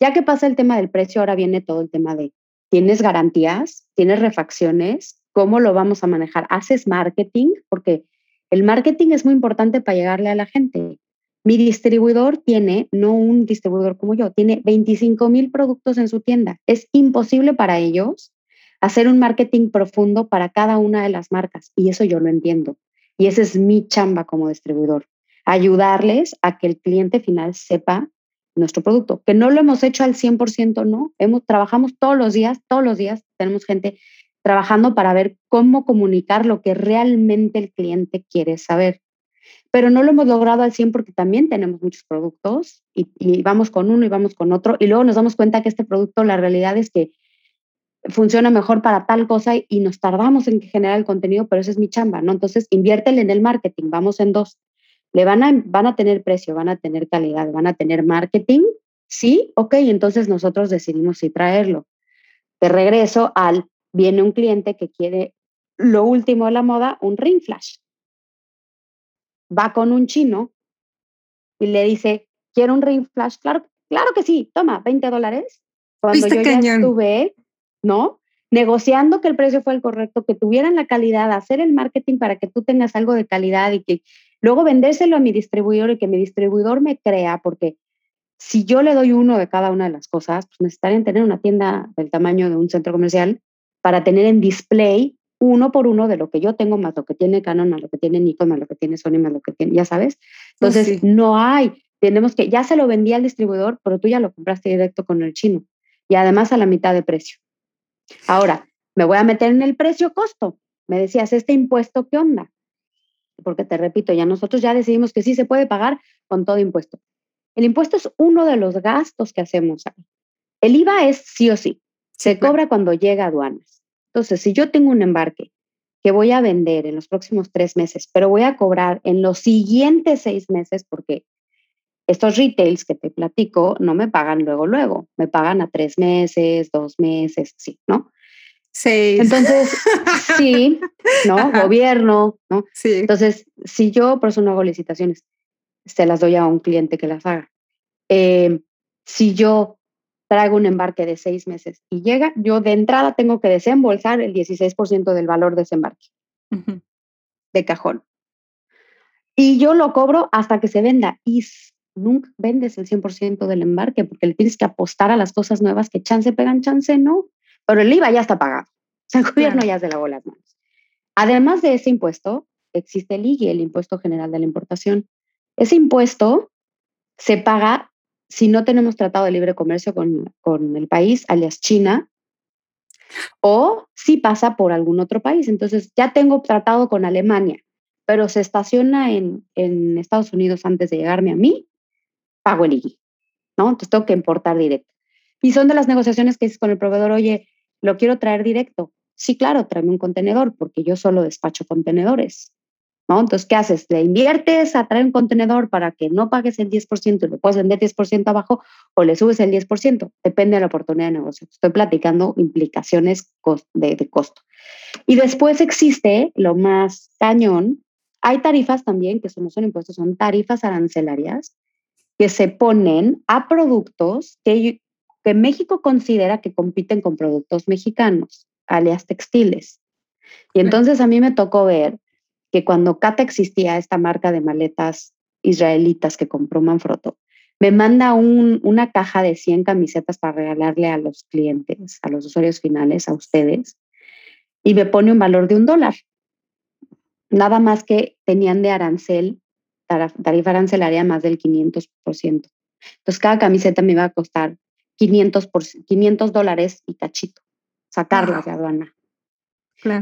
Speaker 3: Ya que pasa el tema del precio, ahora viene todo el tema de, ¿tienes garantías? ¿Tienes refacciones? ¿Cómo lo vamos a manejar? ¿Haces marketing? Porque el marketing es muy importante para llegarle a la gente. Mi distribuidor tiene, no un distribuidor como yo, tiene 25 mil productos en su tienda. Es imposible para ellos hacer un marketing profundo para cada una de las marcas y eso yo lo entiendo. Y esa es mi chamba como distribuidor, ayudarles a que el cliente final sepa nuestro producto, que no lo hemos hecho al 100%, no, hemos trabajamos todos los días, todos los días tenemos gente trabajando para ver cómo comunicar lo que realmente el cliente quiere saber. Pero no lo hemos logrado al 100 porque también tenemos muchos productos y, vamos con uno y vamos con otro y luego nos damos cuenta que este producto, la realidad es que funciona mejor para tal cosa y, nos tardamos en generar el contenido, pero esa es mi chamba, ¿no? Entonces, inviértele en el marketing, vamos en dos. Le van a, van a tener precio, van a tener calidad, van a tener marketing, sí, ok, entonces nosotros decidimos si traerlo. De regreso al viene un cliente que quiere lo último de la moda, un ring flash. Va con un chino y le dice, quiero un ring flash. Claro, claro que sí, toma, 20 dólares. Cuando yo ya estuve, ¿no? Negociando que el precio fue el correcto, que tuvieran la calidad, hacer el marketing para que tú tengas algo de calidad y que luego vendérselo a mi distribuidor y que mi distribuidor me crea, porque si yo le doy uno de cada una de las cosas, pues necesitarían tener una tienda del tamaño de un centro comercial para tener en display uno por uno de lo que yo tengo, más lo que tiene Canon, más lo que tiene Nikon, más lo que tiene Sony, más lo que tiene, ya sabes. Entonces, no hay. Tenemos que, ya se lo vendía al distribuidor, pero tú ya lo compraste directo con el chino. Y además a la mitad de precio. Ahora, me voy a meter en el precio costo. Me decías, este impuesto, ¿qué onda? Porque te repito, ya nosotros ya decidimos que sí se puede pagar con todo impuesto. El impuesto es uno de los gastos que hacemos El IVA es sí o sí. Se cobra cuando llega a aduanas. Entonces, si yo tengo un embarque que voy a vender en los próximos tres meses, pero voy a cobrar en los siguientes seis meses, porque estos retails que te platico no me pagan luego, luego, me pagan a tres meses, dos meses, sí, ¿no?
Speaker 1: Seis.
Speaker 3: Entonces, sí, ¿no? Gobierno, ¿no? Sí. Entonces, si yo por eso no hago licitaciones, se las doy a un cliente que las haga. Eh, si yo traigo un embarque de seis meses y llega, yo de entrada tengo que desembolsar el 16% del valor de ese embarque de cajón. Y yo lo cobro hasta que se venda y nunca vendes el 100% del embarque porque le tienes que apostar a las cosas nuevas que chance pegan, chance no. Pero el IVA ya está pagado. O sea, el gobierno ya se lavó las manos. Además de ese impuesto, existe el IGI, el Impuesto General de la Importación. Ese impuesto se paga si no tenemos tratado de libre comercio con, el país, alias China, o si pasa por algún otro país. Entonces, ya tengo tratado con Alemania, pero se estaciona en, Estados Unidos antes de llegarme a mí, pago el IGI, ¿no? Entonces tengo que importar directo. Y son de las negociaciones que dices con el proveedor, oye, lo quiero traer directo. Sí, claro, tráeme un contenedor, porque yo solo despacho contenedores. ¿no? Entonces, ¿qué haces? ¿Le inviertes a traer un contenedor para que no pagues el 10% y lo puedes vender 10% abajo o le subes el 10%? Depende de la oportunidad de negocio. Estoy platicando implicaciones de, de costo. Y después existe lo más cañón. Hay tarifas también, que no son impuestos, son tarifas arancelarias que se ponen a productos que, que México considera que compiten con productos mexicanos, alias textiles. Y entonces a mí me tocó ver que cuando Cata existía, esta marca de maletas israelitas que compró Manfrotto, me manda una caja de 100 camisetas para regalarle a los clientes, a los usuarios finales, a ustedes, y me pone un valor de un dólar. Nada más que tenían de arancel, tarifa arancelaria más del 500%. Entonces, cada camiseta me iba a costar 500, por, 500 dólares y cachito, sacarlas de aduana.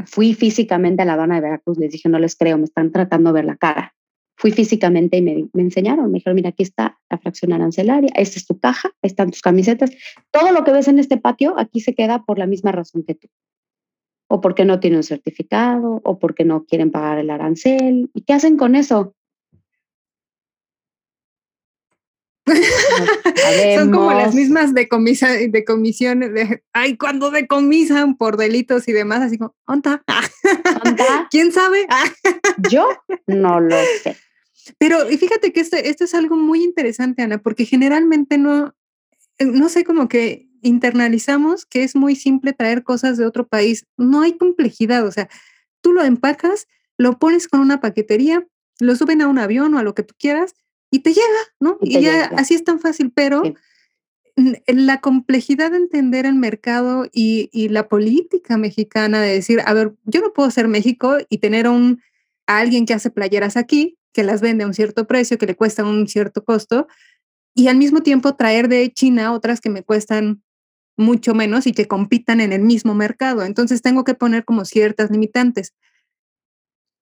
Speaker 3: Fui físicamente a la aduana de Veracruz, les dije, no les creo, me están tratando de ver la cara fui físicamente y me, enseñaron, me dijeron, mira, aquí está la fracción arancelaria, esta es tu caja, están tus camisetas, todo lo que ves en este patio aquí se queda por la misma razón que tú. O porque no tienen un certificado, o porque no quieren pagar el arancel. ¿Y qué hacen con eso?
Speaker 1: Son como las mismas de, de comisiones, de, ay, cuando decomisan por delitos y demás, así como, ¿onta? ¿Quién sabe?
Speaker 3: Yo no lo sé.
Speaker 1: Pero y fíjate que esto, esto es algo muy interesante, Ana, porque generalmente no, eh, no sé, como que internalizamos que es muy simple traer cosas de otro país. No hay complejidad, o sea, tú lo empacas, lo pones con una paquetería, lo suben a un avión o a lo que tú quieras y te llega, ¿no? Y, ya así es tan fácil, pero la complejidad de entender el mercado y, y, la política mexicana de decir, a ver, yo no puedo ser México y tener un, a alguien que hace playeras aquí que las vende a un cierto precio, que le cuesta un cierto costo, y al mismo tiempo traer de China otras que me cuestan mucho menos y que compitan en el mismo mercado. Entonces tengo que poner como ciertas limitantes.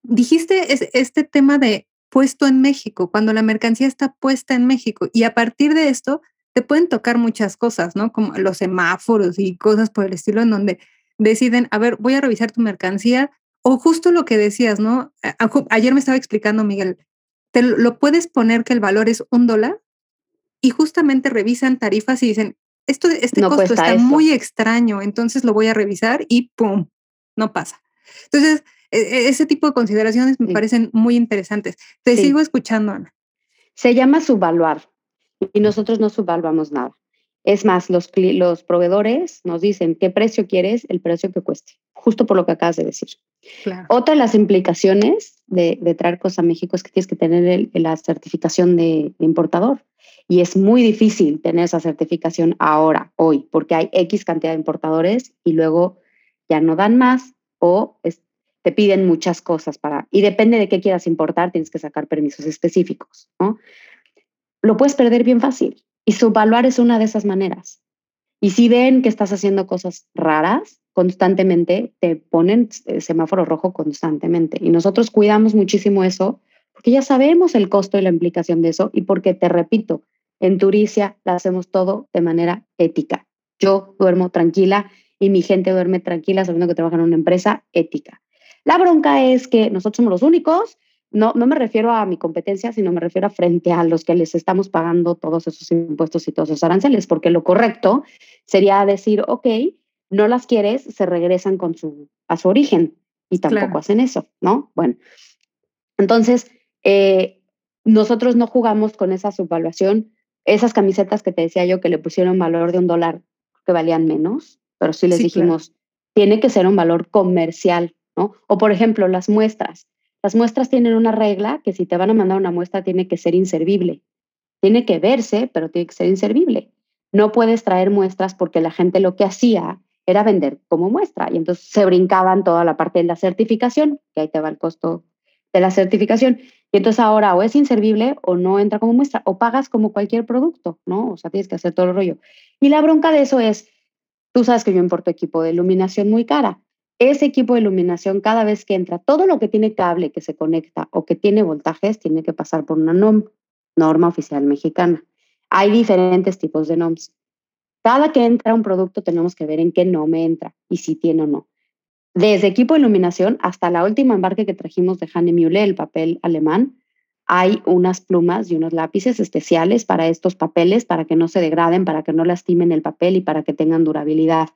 Speaker 1: Dijiste este tema de puesto en México, cuando la mercancía está puesta en México y a partir de esto te pueden tocar muchas cosas, ¿no? Como los semáforos y cosas por el estilo en donde deciden, a ver, voy a revisar tu mercancía, o justo lo que decías, ¿no? Ayer me estaba explicando Miguel, te lo puedes poner que el valor es un dólar y justamente revisan tarifas y dicen, esto, este costo está muy extraño, entonces lo voy a revisar y ¡pum! No pasa. Entonces, e, e, ese tipo de consideraciones me parecen muy interesantes. Te sigo escuchando, Ana.
Speaker 3: Se llama subvaluar y nosotros no subvaluamos nada. Es más, los, los proveedores nos dicen qué precio quieres, el precio que cueste, justo por lo que acabas de decir. Otra de las implicaciones de, traer cosas a México es que tienes que tener la certificación de, importador. Y es muy difícil tener esa certificación ahora, hoy, porque hay X cantidad de importadores y luego ya no dan más o te piden muchas cosas para... Y depende de qué quieras importar, tienes que sacar permisos específicos, ¿no? Lo puedes perder bien fácil. Y subvaluar es una de esas maneras. Y si ven que estás haciendo cosas raras, constantemente te ponen semáforo rojo constantemente. Y nosotros cuidamos muchísimo eso porque ya sabemos el costo y la implicación de eso y porque, te repito, en Turicia la hacemos todo de manera ética. Yo duermo tranquila y mi gente duerme tranquila sabiendo que trabaja en una empresa ética. La bronca es que nosotros somos los únicos no, no me refiero a mi competencia, sino me refiero a frente a los que les estamos pagando todos esos impuestos y todos esos aranceles, porque lo correcto sería decir, ok, no las quieres, se regresan con su, a su origen y tampoco hacen eso, ¿no? Bueno, entonces, eh, nosotros no jugamos con esa subvaluación. Esas camisetas que te decía yo que le pusieron valor de un dólar que valían menos, pero sí les dijimos, tiene que ser un valor comercial, ¿no? O por ejemplo, las muestras. Las muestras tienen una regla que si te van a mandar una muestra tiene que ser inservible. Tiene que verse, pero tiene que ser inservible. No puedes traer muestras porque la gente lo que hacía era vender como muestra y entonces se brincaban toda la parte de la certificación, que ahí te va el costo de la certificación. Y entonces ahora o es inservible o no entra como muestra o pagas como cualquier producto, ¿no? O sea, tienes que hacer todo el rollo. Y la bronca de eso es, tú sabes que yo importo equipo de iluminación muy cara ese equipo de iluminación, cada vez que entra, todo lo que tiene cable que se conecta o que tiene voltajes, tiene que pasar por una NOM, norma oficial mexicana. Hay diferentes tipos de NOMs. Cada que entra un producto tenemos que ver en qué NOM entra y si tiene o no. Desde equipo de iluminación hasta la última embarque que trajimos de Mühle, el papel alemán, hay unas plumas y unos lápices especiales para estos papeles, para que no se degraden, para que no lastimen el papel y para que tengan durabilidad.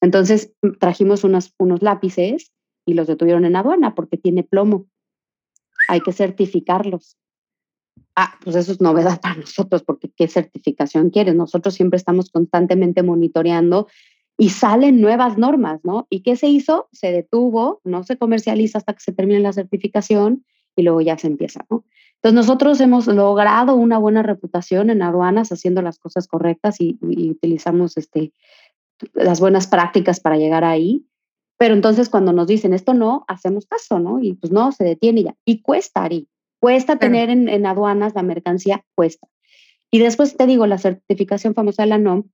Speaker 3: Entonces mm, trajimos unos, unos lápices y los detuvieron en aduana porque tiene plomo. Hay que certificarlos. Ah, pues eso es novedad para nosotros, porque ¿qué certificación quieres? Nosotros siempre estamos constantemente monitoreando y salen nuevas normas, ¿no? ¿Y qué se hizo? Se detuvo, no se comercializa hasta que se termine la certificación y luego ya se empieza, ¿no? Entonces nosotros hemos logrado una buena reputación en aduanas haciendo las cosas correctas y, utilizamos este, las buenas prácticas para llegar ahí. Pero entonces cuando nos dicen esto no, hacemos caso, ¿no? Y pues no, se detiene ya. Y cuesta, Ari. Cuesta tener en, en, aduanas la mercancía, cuesta. Y después te digo, la certificación famosa de la NOM,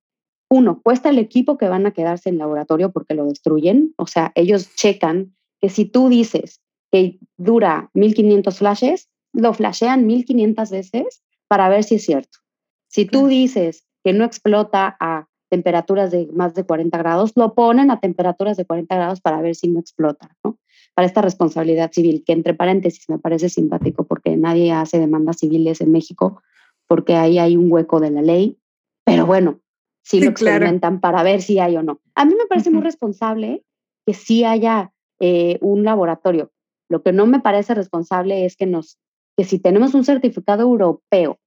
Speaker 3: uno, cuesta el equipo que van a quedarse en laboratorio porque lo destruyen. O sea, ellos checan que si tú dices que dura 1500 flashes, lo flashean 1500 veces para ver si es cierto. Si tú dices que no explota a temperaturas de más de 40 grados, lo ponen a temperaturas de 40 grados para ver si no explota, ¿no? Para esta responsabilidad civil, que entre paréntesis me parece simpático porque nadie hace demandas civiles en México porque ahí hay un hueco de la ley, pero bueno, sí, lo experimentan para ver si hay o no. A mí me parece muy responsable que sí haya eh, un laboratorio. Lo que no me parece responsable es que nos, que si tenemos un certificado europeo,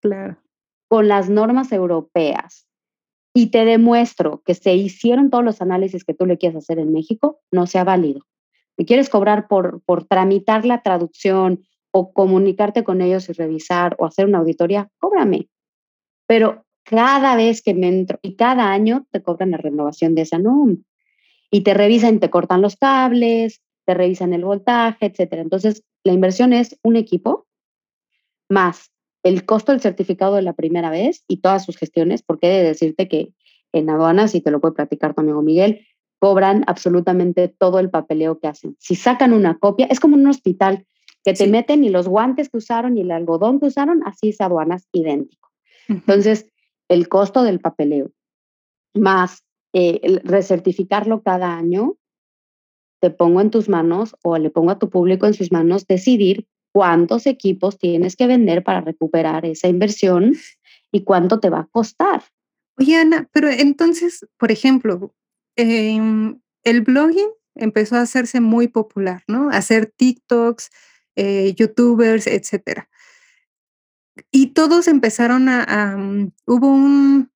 Speaker 1: claro.
Speaker 3: con las normas europeas, y te demuestro que se hicieron todos los análisis que tú le quieres hacer en México, no sea válido. Si quieres cobrar por, por tramitar la traducción o comunicarte con ellos y revisar o hacer una auditoría, cóbrame. Pero cada vez que me entro y cada año te cobran la renovación de esa NOM y te revisan, te cortan los cables, te revisan el voltaje, etcétera. Entonces, la inversión es un equipo más el costo del certificado de la primera vez y todas sus gestiones, porque he de decirte que en aduanas, y te lo puede platicar tu amigo Miguel, cobran absolutamente todo el papeleo que hacen. Si sacan una copia, es como un hospital que te meten y los guantes que usaron y el algodón que usaron, así es aduanas idéntico. Entonces, el costo del papeleo más eh, recertificarlo cada año, te pongo en tus manos o le pongo a tu público en sus manos decidir cuántos equipos tienes que vender para recuperar esa inversión y cuánto te va a costar.
Speaker 1: Oye, Ana, pero entonces, por ejemplo, em, el blogging empezó a hacerse muy popular, ¿no? Hacer TikToks, eh, YouTubers, etcétera. Y todos empezaron a, hubo un,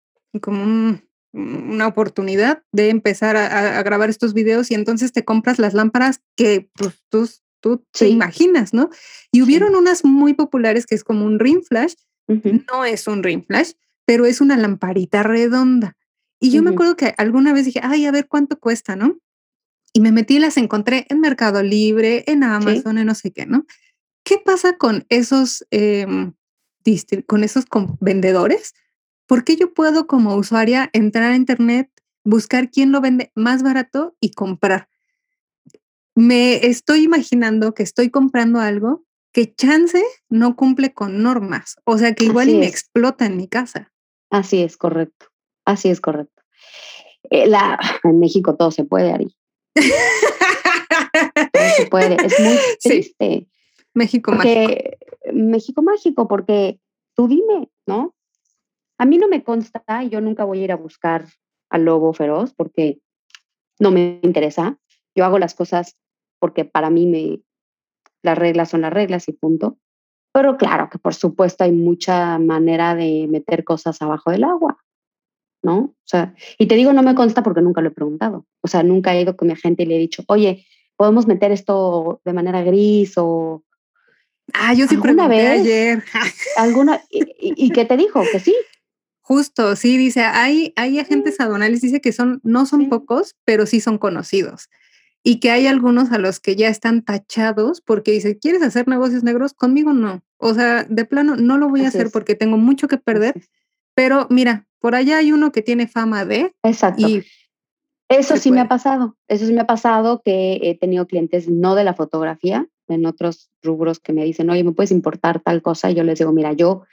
Speaker 1: como un, una oportunidad de empezar a, grabar estos videos y entonces te compras las lámparas que pues, tú, te imaginas, ¿no? Y hubieron unas muy populares que es como un ring flash, no es un ring flash, pero es una lamparita redonda. Y yo me acuerdo que alguna vez dije, ay, a ver cuánto cuesta, ¿no? Y me metí y las encontré en Mercado Libre, en Amazon, en no sé qué, ¿no? ¿Qué pasa con esos, em, con esos vendedores? Porque yo puedo como usuaria entrar a internet, buscar quién lo vende más barato y comprar? Me estoy imaginando que estoy comprando algo que chance no cumple con normas, o sea que igual y me explota en mi casa.
Speaker 3: Así es, correcto. Así es, correcto. Eh, la, en México todo se puede, Ari. todo se puede. Es muy triste.
Speaker 1: México mágico.
Speaker 3: México mágico, porque tú dime, ¿no? A mí no me consta, yo nunca voy a ir a buscar al lobo feroz porque no me interesa. Yo hago las cosas porque para mí me, las reglas son las reglas y punto. Pero claro que por supuesto hay mucha manera de meter cosas abajo del agua, ¿no? O sea, y te digo no me consta porque nunca lo he preguntado. O sea, nunca he ido con mi agente y le he dicho, oye, ¿podemos meter esto de manera gris o...
Speaker 1: Ah, yo sí pregunté vez, ayer.
Speaker 3: ¿Alguna? Y, y, qué te dijo? Que sí.
Speaker 1: Justo, sí, dice, hay, hay agentes aduanales, dice que son, no son pocos, pero sí son conocidos. Y que hay algunos a los que ya están tachados porque dice, ¿quieres hacer negocios negros? Conmigo no. O sea, de plano, no lo voy a hacer porque tengo mucho que perder. Pero mira, por allá hay uno que tiene fama de.
Speaker 3: Exacto. Y eso sí me ha pasado. Eso sí me ha pasado que he tenido clientes no de la fotografía, en otros rubros que me dicen, oye, ¿me puedes importar tal cosa? Y yo les digo, mira, yo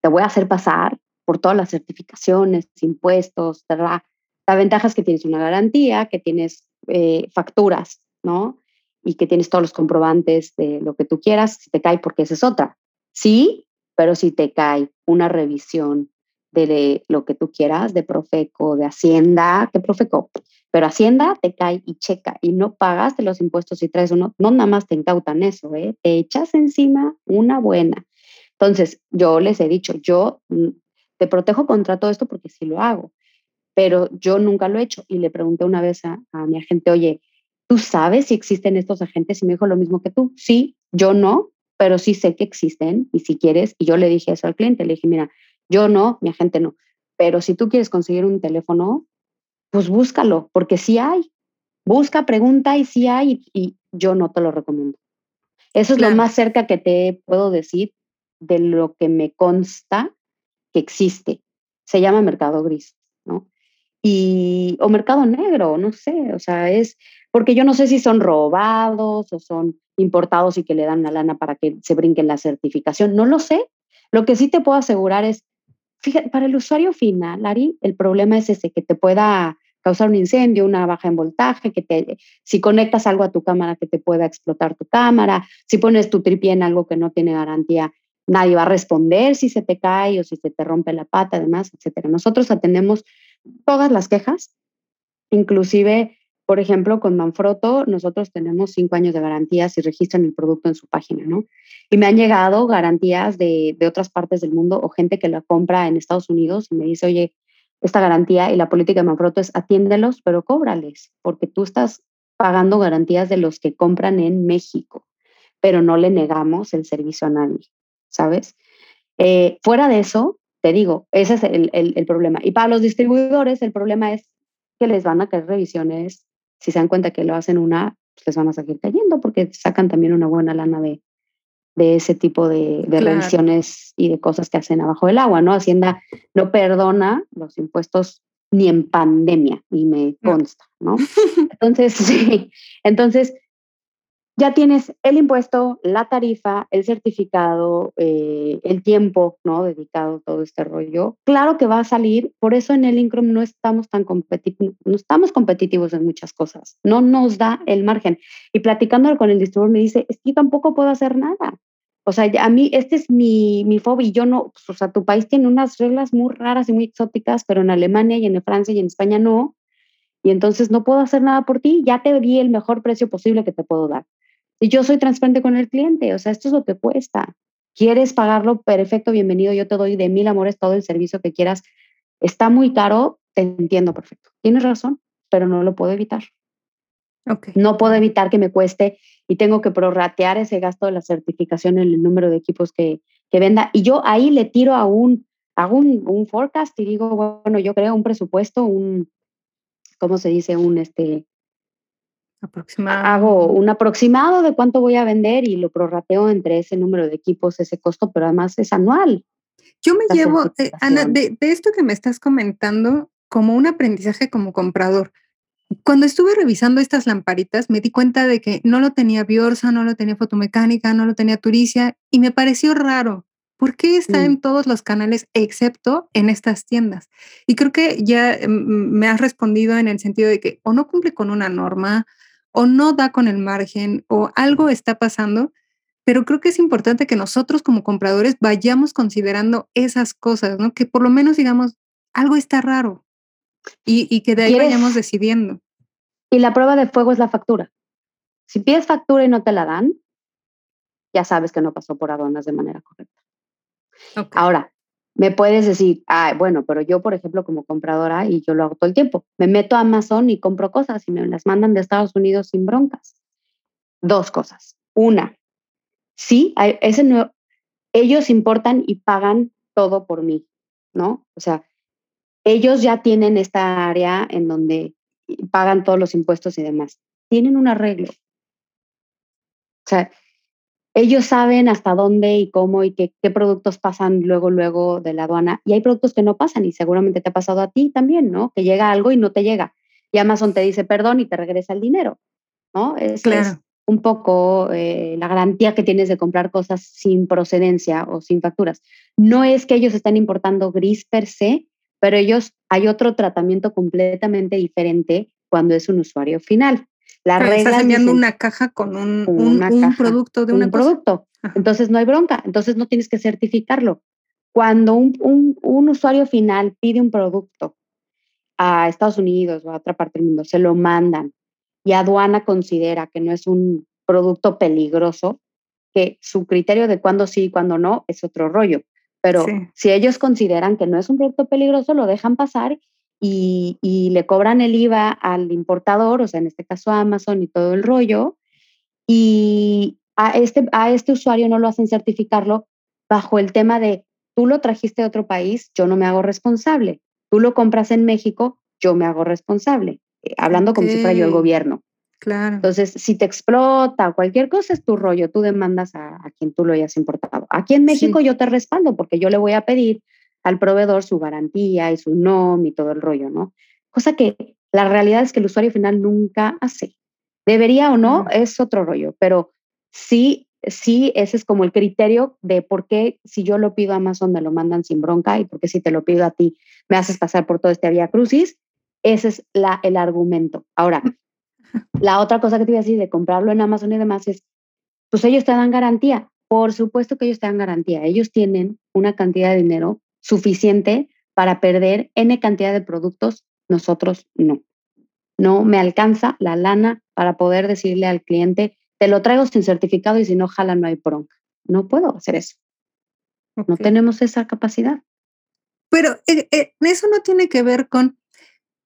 Speaker 3: te voy a hacer pasar por todas las certificaciones, impuestos, ¿verdad? La ventaja es que tienes una garantía, que tienes eh, facturas, ¿no? Y que tienes todos los comprobantes de lo que tú quieras, si te cae, porque esa es otra. Sí, pero si te cae una revisión de lo que tú quieras, de Profeco, de Hacienda, que Profeco, pero Hacienda te cae y checa y no pagaste los impuestos y traes uno, no nada más te incautan eso, ¿eh? te echas encima una buena. Entonces, yo les he dicho, yo mm, te protejo contra todo esto porque sí lo hago, pero yo nunca lo he hecho. Y le pregunté una vez a, mi agente, oye, ¿tú sabes si existen estos agentes? Y me dijo lo mismo que tú. Sí, Yo no, pero sí sé que existen y si quieres, y yo le dije eso al cliente, le dije, mira, yo no, mi agente no, pero si tú quieres conseguir un teléfono, pues búscalo, porque sí hay. Busca, pregunta y sí hay y, yo no te lo recomiendo. Eso es lo más cerca que te puedo decir de lo que me consta que existe. Se llama mercado gris, ¿no? Y, o mercado negro, no sé, o sea, es porque yo no sé si son robados o son importados y que le dan la lana para que se brinquen la certificación, no lo sé. Lo que sí te puedo asegurar es, fíjate, para el usuario final, Ari, el problema es ese, que te pueda causar un incendio, una baja en voltaje, que te, si conectas algo a tu cámara, que te pueda explotar tu cámara, si pones tu tripié en algo que no tiene garantía, nadie va a responder si se te cae o si se te rompe la pata, además, etcétera. Nosotros atendemos todas las quejas, inclusive, por ejemplo, con Manfrotto, nosotros tenemos cinco años de garantía si registran el producto en su página, ¿no? Y me han llegado garantías de, de otras partes del mundo o gente que la compra en Estados Unidos y me dice, oye, esta garantía y la política de Manfrotto es atiéndelos, pero cóbrales, porque tú estás pagando garantías de los que compran en México, pero no le negamos el servicio a nadie. ¿sabes? Eh, fuera de eso, te digo, ese es el, el, problema. Y para los distribuidores, el problema es que les van a caer revisiones. Si se dan cuenta que lo hacen una, pues les van a seguir cayendo porque sacan también una buena lana de, de ese tipo de, de revisiones y de cosas que hacen abajo del agua, ¿no? Hacienda no perdona los impuestos ni en pandemia, y me consta, ¿no? Entonces, sí, entonces ya tienes el impuesto, la tarifa, el certificado, eh, el tiempo, ¿no? Dedicado todo este rollo. Claro que va a salir, por eso en el INCROM no estamos tan competitivos, no estamos competitivos en muchas cosas, no nos da el margen. Y platicando con el distribuidor me dice, es que tampoco puedo hacer nada. O sea, a mí, este es mi, mi fobia yo no, pues, o sea, tu país tiene unas reglas muy raras y muy exóticas, pero en Alemania y en Francia y en España no. Y entonces no puedo hacer nada por ti, ya te di el mejor precio posible que te puedo dar. Y yo soy transparente con el cliente, o sea, esto es lo que cuesta. ¿Quieres pagarlo? Perfecto, bienvenido, yo te doy de mil amores todo el servicio que quieras. Está muy caro, te entiendo perfecto. Tienes razón, pero no lo puedo evitar. Okay. No puedo evitar que me cueste y tengo que prorratear ese gasto de la certificación en el número de equipos que, que venda. Y yo ahí le tiro a un, hago un, un, forecast y digo, bueno, yo creo un presupuesto, un, ¿cómo se dice? Un, este, Hago un aproximado de cuánto voy a vender y lo prorrateo entre ese número de equipos, ese costo, pero además es anual.
Speaker 1: Yo me llevo, eh, Ana, de, esto que me estás comentando como un aprendizaje como comprador. Cuando estuve revisando estas lamparitas, me di cuenta de que no lo tenía Biorsa, no lo tenía Fotomecánica, no lo tenía Turicia y me pareció raro. ¿Por qué está mm. en todos los canales excepto en estas tiendas? Y creo que ya mm, me has respondido en el sentido de que o no cumple con una norma, o no da con el margen o algo está pasando, pero creo que es importante que nosotros como compradores vayamos considerando esas cosas, ¿no? Que por lo menos digamos, algo está raro y, que de ahí vayamos decidiendo.
Speaker 3: Y la prueba de fuego es la factura. Si pides factura y no te la dan, ya sabes que no pasó por aduanas de manera correcta. Ahora, me puedes decir, ah, bueno, pero yo, por ejemplo, como compradora, y yo lo hago todo el tiempo, me meto a Amazon y compro cosas y me las mandan de Estados Unidos sin broncas. Dos cosas. Una, sí, ese ellos importan y pagan todo por mí, ¿no? O sea, ellos ya tienen esta área en donde pagan todos los impuestos y demás. Tienen un arreglo. O sea, ellos saben hasta dónde y cómo y qué, qué, productos pasan luego, luego de la aduana. Y hay productos que no pasan y seguramente te ha pasado a ti también, ¿no? Que llega algo y no te llega. Y Amazon te dice perdón y te regresa el dinero, ¿no? Es, es un poco eh, la garantía que tienes de comprar cosas sin procedencia o sin facturas. No es que ellos estén importando gris per se, pero ellos hay otro tratamiento completamente diferente cuando es un usuario final.
Speaker 1: La regla estás enviando una caja con un, un, producto de un
Speaker 3: producto. Entonces no hay bronca, entonces no tienes que certificarlo. Cuando un, un, usuario final pide un producto a Estados Unidos o a otra parte del mundo, se lo mandan y aduana considera que no es un producto peligroso, que su criterio de cuándo sí y cuándo no es otro rollo. Pero si ellos consideran que no es un producto peligroso, lo dejan pasar y, le cobran el IVA al importador, o sea, en este caso Amazon y todo el rollo, y, a este, a este usuario no lo hacen certificarlo bajo el tema de tú lo trajiste a otro país, yo no me hago responsable. Tú lo compras en México, yo me hago responsable. Eh, hablando como si fuera yo el gobierno.
Speaker 1: Claro.
Speaker 3: Entonces, si te explota o cualquier cosa es tu rollo, tú demandas a, quien tú lo hayas importado. Aquí en México yo te respaldo porque yo le voy a pedir al proveedor su garantía y su NOM y todo el rollo, ¿no? Cosa que la realidad es que el usuario final nunca hace. Debería o no, es otro rollo, pero sí, sí, ese es como el criterio de por qué si yo lo pido a Amazon me lo mandan sin bronca y por qué si te lo pido a ti me haces pasar por todo este vía crucis. Ese es la, el argumento. Ahora, la otra cosa que te iba a decir de comprarlo en Amazon y demás es, pues ellos te dan garantía. Por supuesto que ellos te dan garantía. Ellos tienen una cantidad de dinero suficiente para perder N cantidad de productos, nosotros no. No me alcanza la lana para poder decirle al cliente, te lo traigo sin certificado y si no jala no hay bronca. No puedo hacer eso. No tenemos esa capacidad.
Speaker 1: Pero eh, eh, eso no tiene que ver con,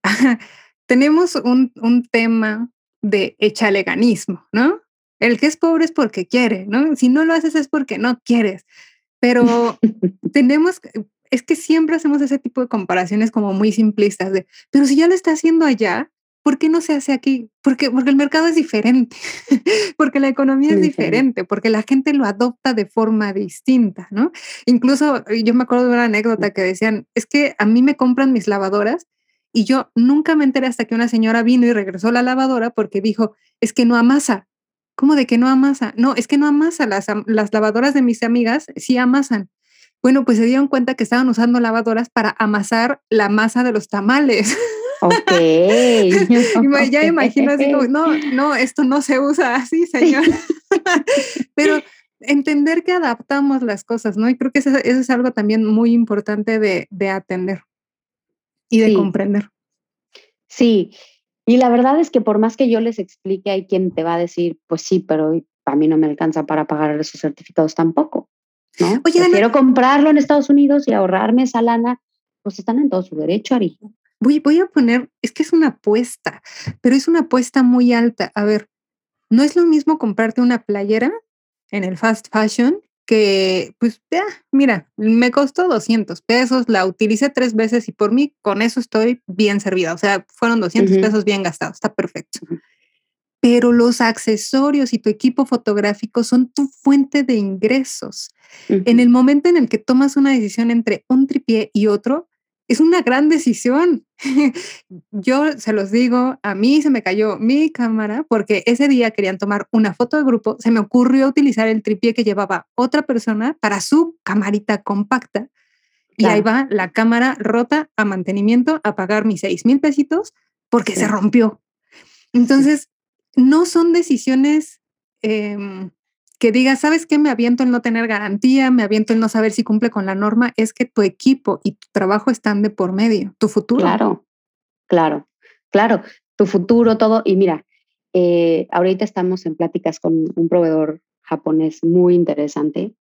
Speaker 1: tenemos un, un tema de echaleganismo, ¿no? El que es pobre es porque quiere, ¿no? Si no lo haces es porque no quieres. Pero tenemos, es que siempre hacemos ese tipo de comparaciones como muy simplistas de, pero si ya lo está haciendo allá, ¿por qué no se hace aquí? Porque, porque el mercado es diferente, porque la economía es diferente, porque la gente lo adopta de forma distinta, ¿no? Incluso yo me acuerdo de una anécdota que decían, es que a mí me compran mis lavadoras y yo nunca me enteré hasta que una señora vino y regresó la lavadora porque dijo, es que no amasa. ¿Cómo de que no amasa? No, es que no amasa. Las, las lavadoras de mis amigas sí amasan. Bueno, pues se dieron cuenta que estaban usando lavadoras para amasar la masa de los tamales.
Speaker 3: Ok.
Speaker 1: ya imagino así como, no, no, esto no se usa así, señor. Pero entender que adaptamos las cosas, ¿no? Y creo que eso, es algo también muy importante de, de atender y de comprender.
Speaker 3: Sí, y la verdad es que por más que yo les explique, hay quien te va a decir, pues sí, pero a mí no me alcanza para pagar esos certificados tampoco. ¿No? Oye, Quiero comprarlo en Estados Unidos y ahorrarme esa lana, pues están en todo su derecho, Ari.
Speaker 1: Voy, voy a poner, es que es una apuesta, pero es una apuesta muy alta. A ver, no es lo mismo comprarte una playera en el fast fashion que, pues, ya, mira, me costó 200 pesos, la utilicé tres veces y por mí con eso estoy bien servida. O sea, fueron 200 pesos bien gastados, está perfecto. Pero los accesorios y tu equipo fotográfico son tu fuente de ingresos. En el momento en el que tomas una decisión entre un tripié y otro, es una gran decisión. Yo se los digo, a mí se me cayó mi cámara porque ese día querían tomar una foto de grupo, se me ocurrió utilizar el tripié que llevaba otra persona para su camarita compacta. Y ahí va la cámara rota a mantenimiento a pagar mis seis mil pesitos porque se rompió. Entonces, no son decisiones em, que digas, ¿sabes qué? Me aviento el no tener garantía, me aviento el no saber si cumple con la norma, es que tu equipo y tu trabajo están de por medio, tu futuro.
Speaker 3: Claro, claro, claro, tu futuro, todo. Y mira, eh, ahorita estamos en pláticas con un proveedor japonés muy interesante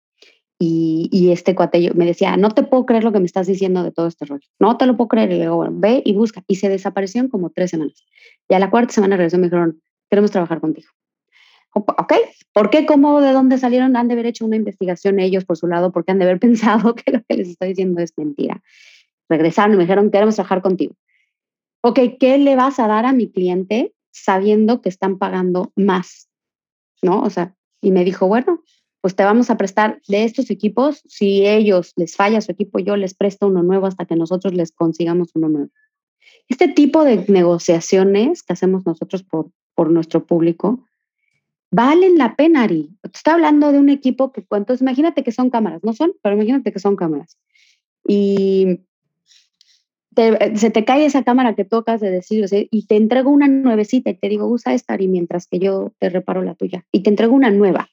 Speaker 3: y, este cuate me decía, no te puedo creer lo que me estás diciendo de todo este rollo, no te lo puedo creer. Y le digo, bueno, ve y busca. Y se desaparecieron como tres semanas. Y a la cuarta semana regresó y me dijeron, queremos trabajar contigo. ¿Ok? ¿Por qué? ¿Cómo? ¿De dónde salieron? Han de haber hecho una investigación ellos por su lado porque han de haber pensado que lo que les estoy diciendo es mentira. Regresaron y me dijeron, queremos trabajar contigo. Ok, ¿qué le vas a dar a mi cliente sabiendo que están pagando más? ¿No? O sea, y me dijo, bueno, pues te vamos a prestar de estos equipos. Si ellos les falla su equipo, yo les presto uno nuevo hasta que nosotros les consigamos uno nuevo. Este tipo de negociaciones que hacemos nosotros por, por nuestro público valen la pena, Ari. Está hablando de un equipo que, entonces imagínate que son cámaras, no son, pero imagínate que son cámaras. Y se te cae esa cámara que tocas de decir, y te entrego una nuevecita y te digo, usa esta, Ari, mientras que yo te reparo la tuya. Y te entrego una nueva.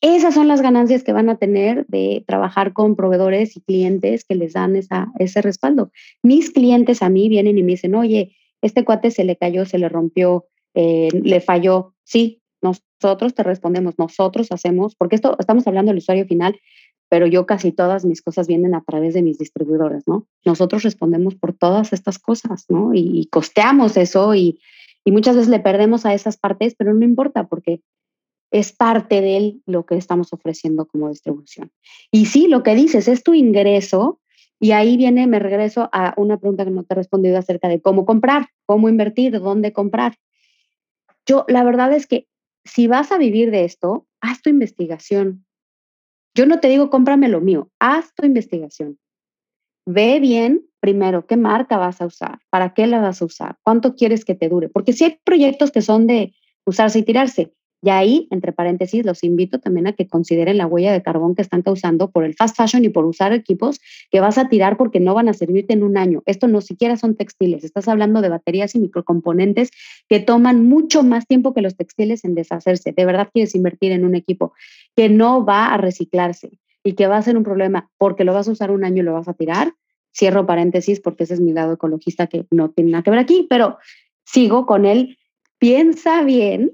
Speaker 3: Esas son las ganancias que van a tener de trabajar con proveedores y clientes que les dan esa, ese respaldo. Mis clientes a mí vienen y me dicen, oye, este cuate se le cayó, se le rompió, eh, le falló. Sí, nosotros te respondemos, nosotros hacemos, porque esto estamos hablando del usuario final, pero yo casi todas mis cosas vienen a través de mis distribuidores, ¿no? Nosotros respondemos por todas estas cosas, ¿no? Y, costeamos eso y, y, muchas veces le perdemos a esas partes, pero no importa porque es parte de lo que estamos ofreciendo como distribución. Y sí, lo que dices es tu ingreso y ahí viene, me regreso a una pregunta que no te he respondido acerca de cómo comprar, cómo invertir, dónde comprar. Yo, la verdad es que si vas a vivir de esto, haz tu investigación. Yo no te digo cómprame lo mío, haz tu investigación. Ve bien primero qué marca vas a usar, para qué la vas a usar, cuánto quieres que te dure, porque si hay proyectos que son de usarse y tirarse, y ahí, entre paréntesis, los invito también a que consideren la huella de carbón que están causando por el fast fashion y por usar equipos que vas a tirar porque no van a servirte en un año. Esto no siquiera son textiles, estás hablando de baterías y microcomponentes que toman mucho más tiempo que los textiles en deshacerse. De verdad quieres invertir en un equipo que no va a reciclarse y que va a ser un problema porque lo vas a usar un año y lo vas a tirar. Cierro paréntesis porque ese es mi lado ecologista que no tiene nada que ver aquí, pero sigo con él. Piensa bien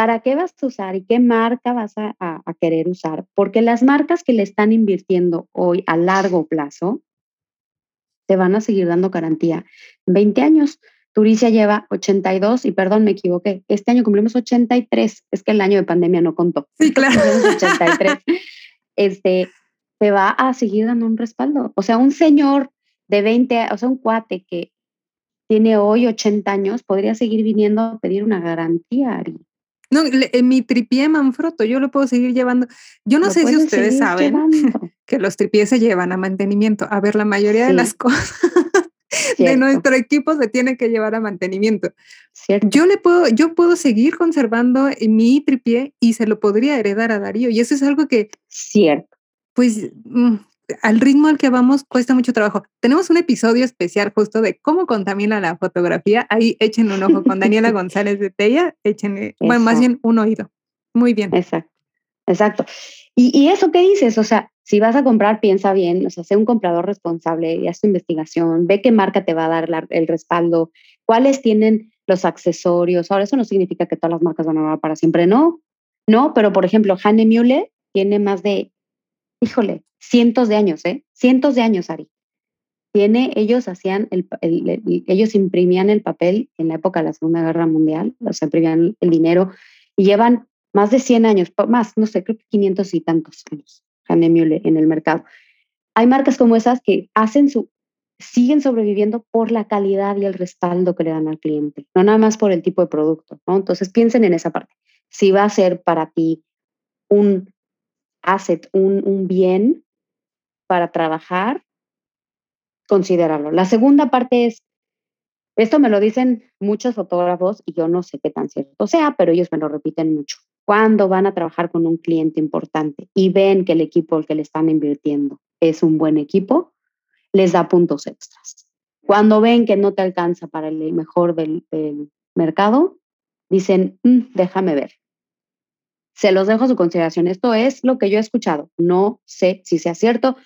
Speaker 3: para qué vas a usar y qué marca vas a, querer usar, porque las marcas que le están invirtiendo hoy a largo plazo te van a seguir dando garantía. 20 años, Turicia lleva 82 y perdón, me equivoqué, este año cumplimos 83, es que el año de pandemia no contó.
Speaker 1: Sí, claro.
Speaker 3: 83. este, te va a seguir dando un respaldo. O sea, un señor de 20, o sea, un cuate que tiene hoy 80 años, podría seguir viniendo a pedir una garantía, Ari.
Speaker 1: No, en mi tripié Manfrotto, yo lo puedo seguir llevando. Yo no sé si ustedes saben que los tripiés se llevan a mantenimiento. A ver, la mayoría de las cosas de nuestro equipo se tiene que llevar a mantenimiento. Yo le puedo, yo puedo seguir conservando mi tripié y se lo podría heredar a Darío. Y eso es algo que.
Speaker 3: Cierto.
Speaker 1: Pues mm, al ritmo al que vamos cuesta mucho trabajo. Tenemos un episodio especial justo de cómo contamina la fotografía. Ahí echen un ojo con Daniela González de Tella, échenle, bueno, más bien un oído. Muy bien.
Speaker 3: Exacto, exacto. Y, y, eso que dices, o sea, si vas a comprar, piensa bien, o sea, sé un comprador responsable y haz tu investigación, ve qué marca te va a dar el respaldo, cuáles tienen los accesorios. Ahora, eso no significa que todas las marcas van a durar para siempre, no, no, pero por ejemplo, Hanne Müller tiene más de, híjole, cientos de años, ¿eh? Cientos de años, Ari. Tiene, ellos hacían, el, ellos imprimían el papel en la época de la Segunda Guerra Mundial, o sea, imprimían el dinero y llevan más de 100 años, más, no sé, creo que 500 y tantos años, en el mercado. Hay marcas como esas que hacen su, siguen sobreviviendo por la calidad y el respaldo que le dan al cliente, no nada más por el tipo de producto, ¿no? Entonces piensen en esa parte. Si va a ser para ti un asset, un, un bien para trabajar, considéralo. La segunda parte es, esto me lo dicen muchos fotógrafos y yo no sé qué tan cierto sea, pero ellos me lo repiten mucho. Cuando van a trabajar con un cliente importante y ven que el equipo al que le están invirtiendo es un buen equipo, les da puntos extras. Cuando ven que no te alcanza para el mejor del, mercado, dicen, mm, déjame ver. Se los dejo a su consideración. Esto es lo que yo he escuchado. No sé si sea cierto.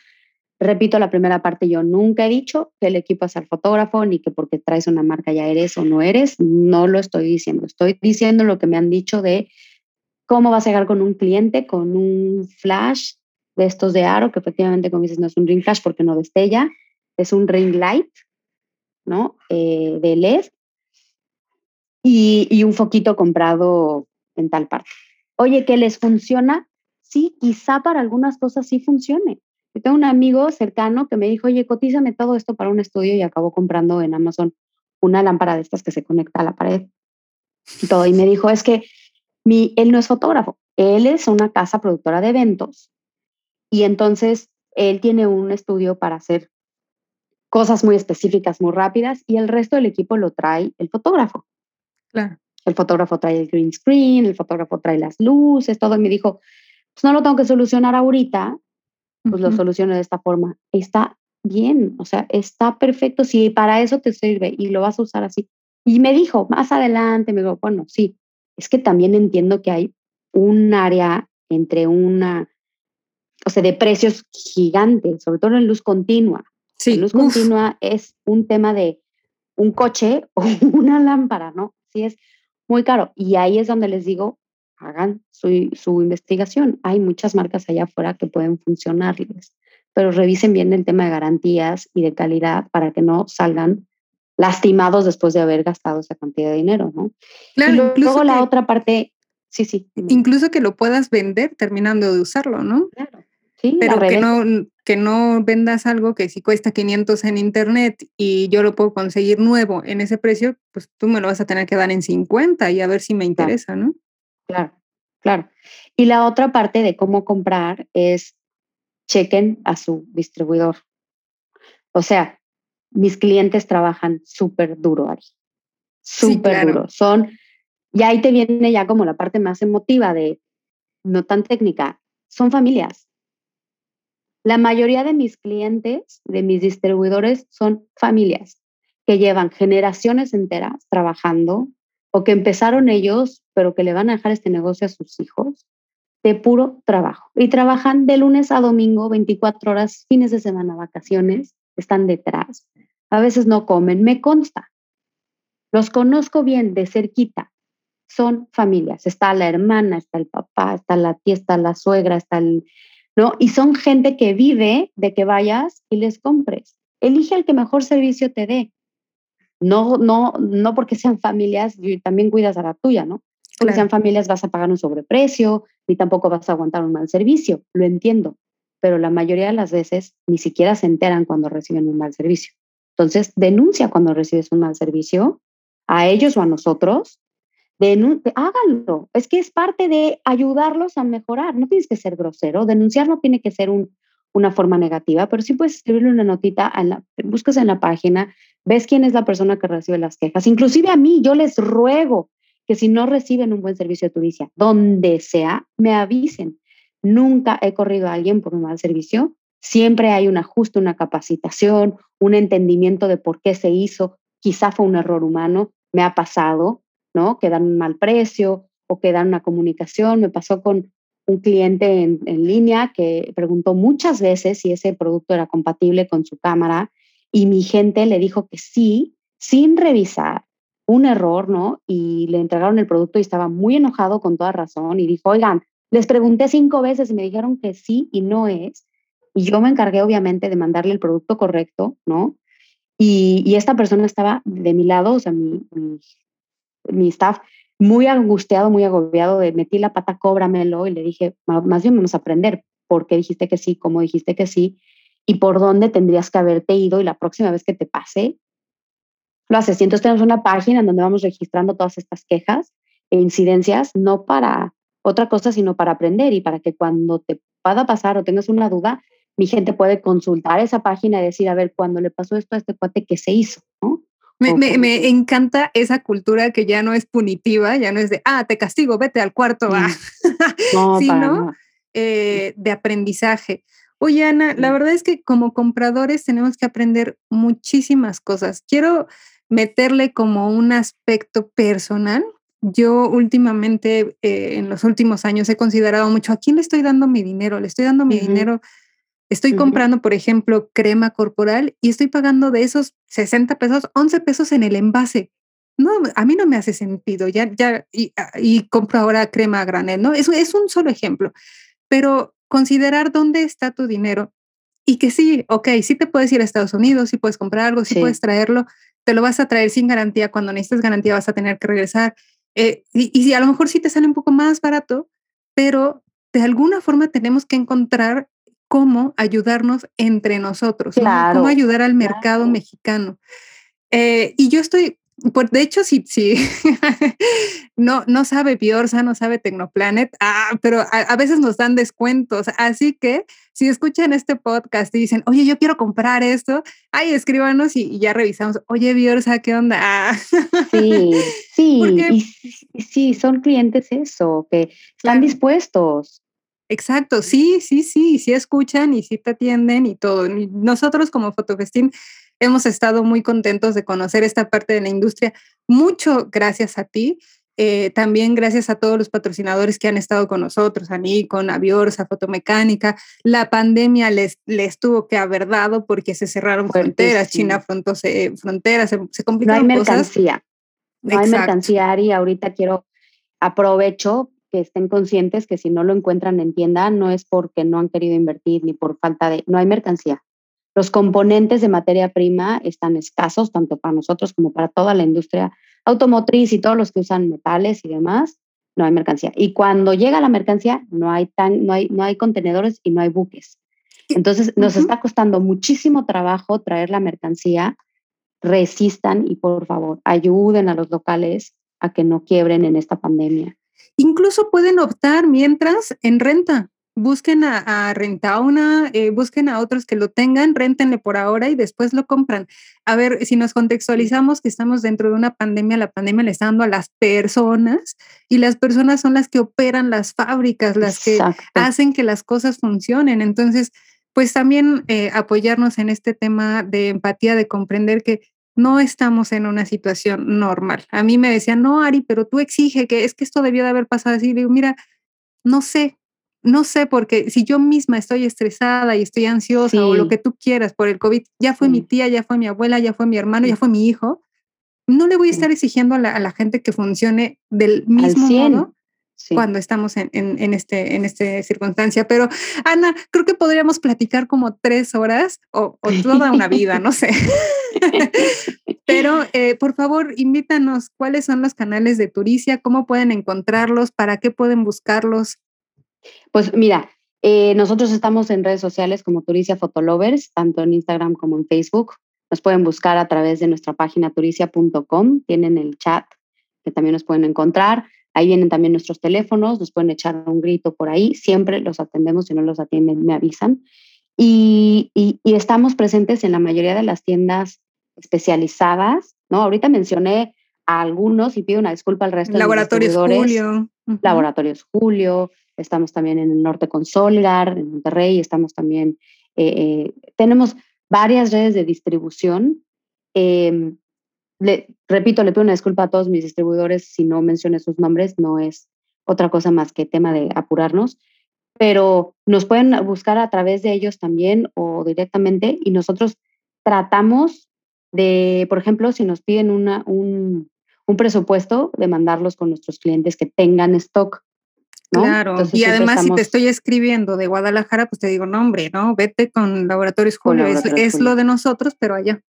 Speaker 3: Repito la primera parte, yo nunca he dicho que el equipo es el fotógrafo, ni que porque traes una marca ya eres o no eres, no lo estoy diciendo, estoy diciendo lo que me han dicho de cómo vas a llegar con un cliente, con un flash de estos de aro, que efectivamente, como dices, no es un ring flash porque no destella, es un ring light, ¿no? Eh, de LED y, y un foquito comprado en tal parte. Oye, ¿que les funciona? Sí, quizá para algunas cosas sí funcione, yo tengo un amigo cercano que me dijo, oye, cotízame todo esto para un estudio y acabó comprando en Amazon una lámpara de estas que se conecta a la pared. Y todo. Y me dijo, es que mi, él no es fotógrafo, él es una casa productora de eventos. Y entonces él tiene un estudio para hacer cosas muy específicas, muy rápidas, y el resto del equipo lo trae el fotógrafo.
Speaker 1: Claro.
Speaker 3: El fotógrafo trae el green screen, el fotógrafo trae las luces, todo. Y me dijo, pues no lo tengo que solucionar ahorita, pues lo soluciono de esta forma. Está bien, o sea, está perfecto si para eso te sirve y lo vas a usar así. Y me dijo, más adelante, me dijo, bueno, sí, es que también entiendo que hay un área entre una, o sea, de precios gigantes, sobre todo en luz continua.
Speaker 1: Sí.
Speaker 3: luz continua es un tema de un coche o una lámpara, ¿no? Sí, es muy caro. Y ahí es donde les digo, hagan su, su, investigación. Hay muchas marcas allá afuera que pueden funcionarles, pero revisen bien el tema de garantías y de calidad para que no salgan lastimados después de haber gastado esa cantidad de dinero, ¿no?
Speaker 1: Claro,
Speaker 3: y luego, la otra parte, sí, sí.
Speaker 1: Incluso que lo puedas vender terminando de usarlo, ¿no?
Speaker 3: Claro. Sí,
Speaker 1: Pero que no, que no vendas algo que si cuesta 500 en internet y yo lo puedo conseguir nuevo en ese precio, pues tú me lo vas a tener que dar en 50 y a ver si me interesa, ¿no?
Speaker 3: Claro, claro. Y la otra parte de cómo comprar es chequen a su distribuidor. O sea, mis clientes trabajan súper duro, Ari. Súper duro. Son, y ahí te viene ya como la parte más emotiva de, no tan técnica, son familias. La mayoría de mis clientes, de mis distribuidores, son familias que llevan generaciones enteras trabajando o que empezaron ellos, pero que le van a dejar este negocio a sus hijos de puro trabajo. Y trabajan de lunes a domingo, 24 horas, fines de semana, vacaciones, están detrás. A veces no comen, me consta. Los conozco bien de cerquita. Son familias. Está la hermana, está el papá, está la tía, está la suegra, está el, ¿no? Y son gente que vive de que vayas y les compres. Elige el que mejor servicio te dé. No, no, no porque sean familias, también cuidas a la tuya, ¿no? Porque sean familias vas a pagar un sobreprecio, ni tampoco vas a aguantar un mal servicio, lo entiendo, pero la mayoría de las veces ni siquiera se enteran cuando reciben un mal servicio. Entonces, denuncia cuando recibes un mal servicio a ellos o a nosotros háganlo. Es que es parte de ayudarlos a mejorar. No tienes que ser grosero. Denunciar no tiene que ser una forma negativa, pero sí puedes escribirle una notita, en la, buscas en la página, ves quién es la persona que recibe las quejas. Inclusive a mí, yo les ruego que si no reciben un buen servicio de turicia, donde sea, me avisen. Nunca he corrido a alguien por un mal servicio. Siempre hay un ajuste, una capacitación, un entendimiento de por qué se hizo. Quizá fue un error humano, me ha pasado, ¿no? Que dan un mal precio o que dan una comunicación. Me pasó con un cliente en, línea que preguntó muchas veces si ese producto era compatible con su cámara y mi gente le dijo que sí, sin revisar un error, ¿no? Y le entregaron el producto y estaba muy enojado con toda razón y dijo, oigan, les pregunté cinco veces y me dijeron que sí y no es. Y yo me encargué obviamente de mandarle el producto correcto, ¿no? Y, esta persona estaba de mi lado, o sea, mi, mi staff muy angustiado, muy agobiado de metí la pata, cóbramelo y le dije, más bien vamos a aprender por qué dijiste que sí, cómo dijiste que sí y por dónde tendrías que haberte ido y la próxima vez que te pase, lo haces. Y entonces tenemos una página en donde vamos registrando todas estas quejas e incidencias, no para otra cosa, sino para aprender y para que cuando te pueda pasar o tengas una duda, mi gente puede consultar esa página y decir, a ver, cuando le pasó esto a este cuate, ¿qué se hizo? ¿no?
Speaker 1: Me, encanta esa cultura que ya no es punitiva, ya no es de, ah, te castigo, vete al cuarto, va. sino eh, de aprendizaje. Oye, Ana, la verdad es que como compradores tenemos que aprender muchísimas cosas. Quiero meterle como un aspecto personal. Yo últimamente, eh, en los últimos años, he considerado mucho a quién le estoy dando mi dinero. Le estoy dando mi dinero Estoy comprando, por ejemplo, crema corporal y estoy pagando de esos 60 pesos, 11 pesos en el envase. No, a mí no me hace sentido. Ya, ya, y, ah, compro ahora crema a granel, ¿no? Eso es un solo ejemplo. Pero considerar dónde está tu dinero y que sí, ok, sí te puedes ir a Estados Unidos, sí puedes comprar algo, sí, puedes traerlo, te lo vas a traer sin garantía. Cuando necesites garantía vas a tener que regresar. Eh, y, y a lo mejor sí te sale un poco más barato, pero de alguna forma tenemos que encontrar cómo ayudarnos entre nosotros, cómo ayudar al mercado mexicano. Eh, y yo estoy, pues de hecho, sí, sí, no, no sabe Biorsa, no sabe Tecnoplanet, ah, pero a, veces nos dan descuentos. Así que si escuchan este podcast y dicen, oye, yo quiero comprar esto, ay, escríbanos y, ya revisamos, oye, Biorsa, ¿qué onda? Ah.
Speaker 3: Sí, sí, sí, son clientes eso, que están dispuestos.
Speaker 1: Exacto, sí, sí, sí, sí escuchan y sí te atienden y todo. Nosotros como Fotofestín hemos estado muy contentos de conocer esta parte de la industria, mucho gracias a ti. Eh, también gracias a todos los patrocinadores que han estado con nosotros, a Nikon, a Biorsa, Fotomecánica. La pandemia les, les tuvo que haber dado porque se cerraron fronteras, China frontó fronteras, se, se complicaron
Speaker 3: No hay mercancía. No hay mercancía, y ahorita quiero, aprovecho que estén conscientes que si no lo encuentran en tienda no es porque no han querido invertir ni por falta de, no hay mercancía. Los componentes de materia prima están escasos, tanto para nosotros como para toda la industria automotriz y todos los que usan metales y demás. no hay mercancía. Y cuando llega la mercancía, no hay, tan, no hay, no hay contenedores y no hay buques. Entonces, nos está costando muchísimo trabajo traer la mercancía. Resistan y por favor, ayuden a los locales a que no quiebren en esta pandemia.
Speaker 1: Incluso pueden optar mientras en renta busquen a, a Rentauna, eh, busquen a otros que lo tengan, rentenle por ahora y después lo compran. A ver, si nos contextualizamos que estamos dentro de una pandemia, la pandemia le está dando a las personas y las personas son las que operan las fábricas, las que hacen que las cosas funcionen. Entonces, pues también eh, apoyarnos en este tema de empatía, de comprender que no estamos en una situación normal. A mí me decían, no, Ari, pero tú exige que es que esto debió de haber pasado así. Digo, mira, no sé, no sé, porque si yo misma estoy estresada y estoy ansiosa o lo que tú quieras por el COVID, ya fue mi tía, ya fue mi abuela, ya fue mi hermano, ya fue mi hijo, no le voy a estar exigiendo a la, gente que funcione del mismo modo cuando estamos en, en, este, en esta circunstancia. Pero, Ana, creo que podríamos platicar como tres horas o, toda una vida, no sé. Pero, eh, por favor, invítanos cuáles son los canales de Turicia, cómo pueden encontrarlos, para qué pueden buscarlos.
Speaker 3: Pues mira, eh, nosotros estamos en redes sociales como Turicia Fotolovers, tanto en Instagram como en Facebook. Nos pueden buscar a través de nuestra página turicia.com, tienen el chat que también nos pueden encontrar. Ahí vienen también nuestros teléfonos, nos pueden echar un grito por ahí, siempre los atendemos, si no los atienden me avisan. Y, y, estamos presentes en la mayoría de las tiendas especializadas, ¿no? Ahorita mencioné a algunos y pido una disculpa al resto
Speaker 1: Laboratorios de los Julio.
Speaker 3: Laboratorios Julio, estamos también en el norte con Solgar, en Monterrey, estamos también, eh, eh, tenemos varias redes de distribución. Em, le, repito, le pido una disculpa a todos mis distribuidores si no mencioné sus nombres, no es otra cosa más que tema de apurarnos, pero nos pueden buscar a través de ellos también o directamente y nosotros tratamos de, por ejemplo, si nos piden una, un, un presupuesto, de mandarlos con nuestros clientes que tengan stock
Speaker 1: Claro, y además si te estoy escribiendo de Guadalajara, pues te digo, no hombre, ¿no? Vete con Laboratorios Julio, es, lo de nosotros, pero allá.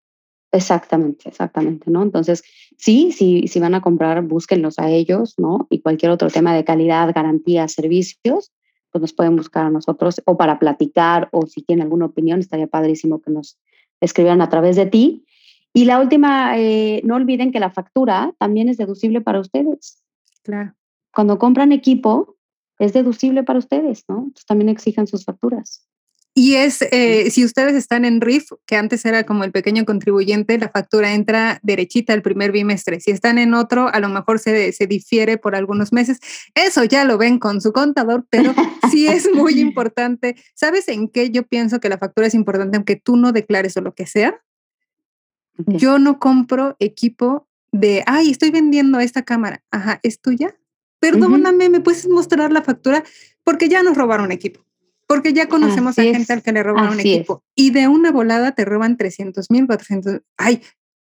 Speaker 3: Exactamente, exactamente, ¿no? Entonces, sí, sí, si van a comprar, búsquenlos a ellos, ¿no? Y cualquier otro tema de calidad, garantía, servicios, pues nos pueden buscar a nosotros o para platicar o si tienen alguna opinión, estaría padrísimo que nos escribieran a través de ti. Y la última, eh, no olviden que la factura también es deducible para ustedes.
Speaker 1: Claro.
Speaker 3: Cuando compran equipo, es deducible para ustedes, ¿no? Entonces también exijan sus facturas.
Speaker 1: Y es, eh, si ustedes están en RIF, que antes era como el pequeño contribuyente, la factura entra derechita el primer bimestre. Si están en otro, a lo mejor se, se difiere por algunos meses. Eso ya lo ven con su contador, pero sí es muy importante. ¿Sabes en qué yo pienso que la factura es importante, aunque tú no declares o lo que sea? Yo no compro equipo de, ay, estoy vendiendo esta cámara. Ajá, ¿es tuya? Perdóname, ¿me puedes mostrar la factura? Porque ya nos robaron equipo, porque ya conocemos a gente al que le robaron equipo y de una volada te roban 300 mil, 400. Ay,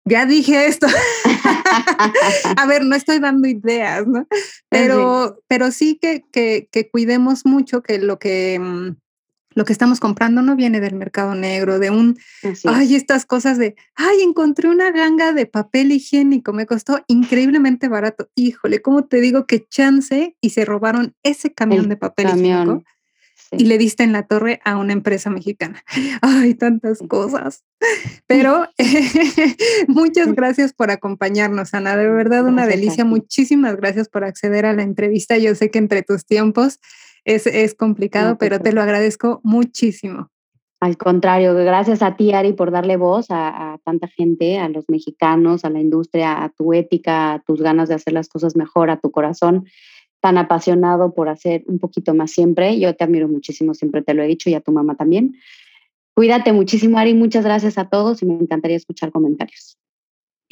Speaker 1: ya dije esto. a ver, no estoy dando ideas, ¿no? Pero, pero sí que, que, que, cuidemos mucho que lo que mm, lo que estamos comprando no viene del mercado negro, de un, ay, estas cosas de, ay, encontré una ganga de papel higiénico, me costó increíblemente barato. Híjole, ¿cómo te digo que chance y se robaron ese camión de papel higiénico? Y le diste en la torre a una empresa mexicana. Ay, tantas cosas. Pero muchas gracias por acompañarnos, Ana. De verdad, una delicia. Muchísimas gracias por acceder a la entrevista. Yo sé que entre tus tiempos es, complicado, pero te lo agradezco muchísimo.
Speaker 3: Al contrario, gracias a ti, Ari, por darle voz a, tanta gente, a los mexicanos, a la industria, a tu ética, a tus ganas de hacer las cosas mejor, a tu corazón tan apasionado por hacer un poquito más siempre. Yo te admiro muchísimo, siempre te lo he dicho, y a tu mamá también. Cuídate muchísimo, Ari. Muchas gracias a todos y me encantaría escuchar comentarios.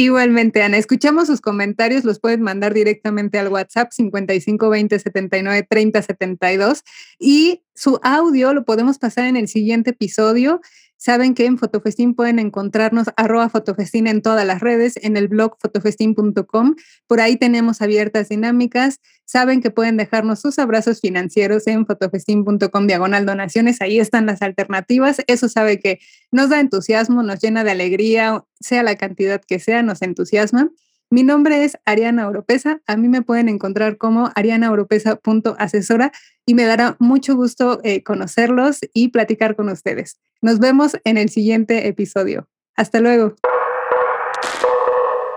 Speaker 1: Igualmente, Ana, escuchamos sus comentarios, los pueden mandar directamente al WhatsApp 55 20 79 30 72 y su audio lo podemos pasar en el siguiente episodio Saben que en Fotofestín pueden encontrarnos arroba en todas las redes, en el blog fotofestín.com. Por ahí tenemos abiertas dinámicas. Saben que pueden dejarnos sus abrazos financieros en fotofestín.com diagonal donaciones. Ahí están las alternativas. Eso sabe que nos da entusiasmo, nos llena de alegría, sea la cantidad que sea, nos entusiasma. Mi nombre es Ariana Oropesa. A mí me pueden encontrar como arianaoropesa.asesora y me dará mucho gusto eh, conocerlos y platicar con ustedes. Nos vemos en el siguiente episodio. Hasta luego.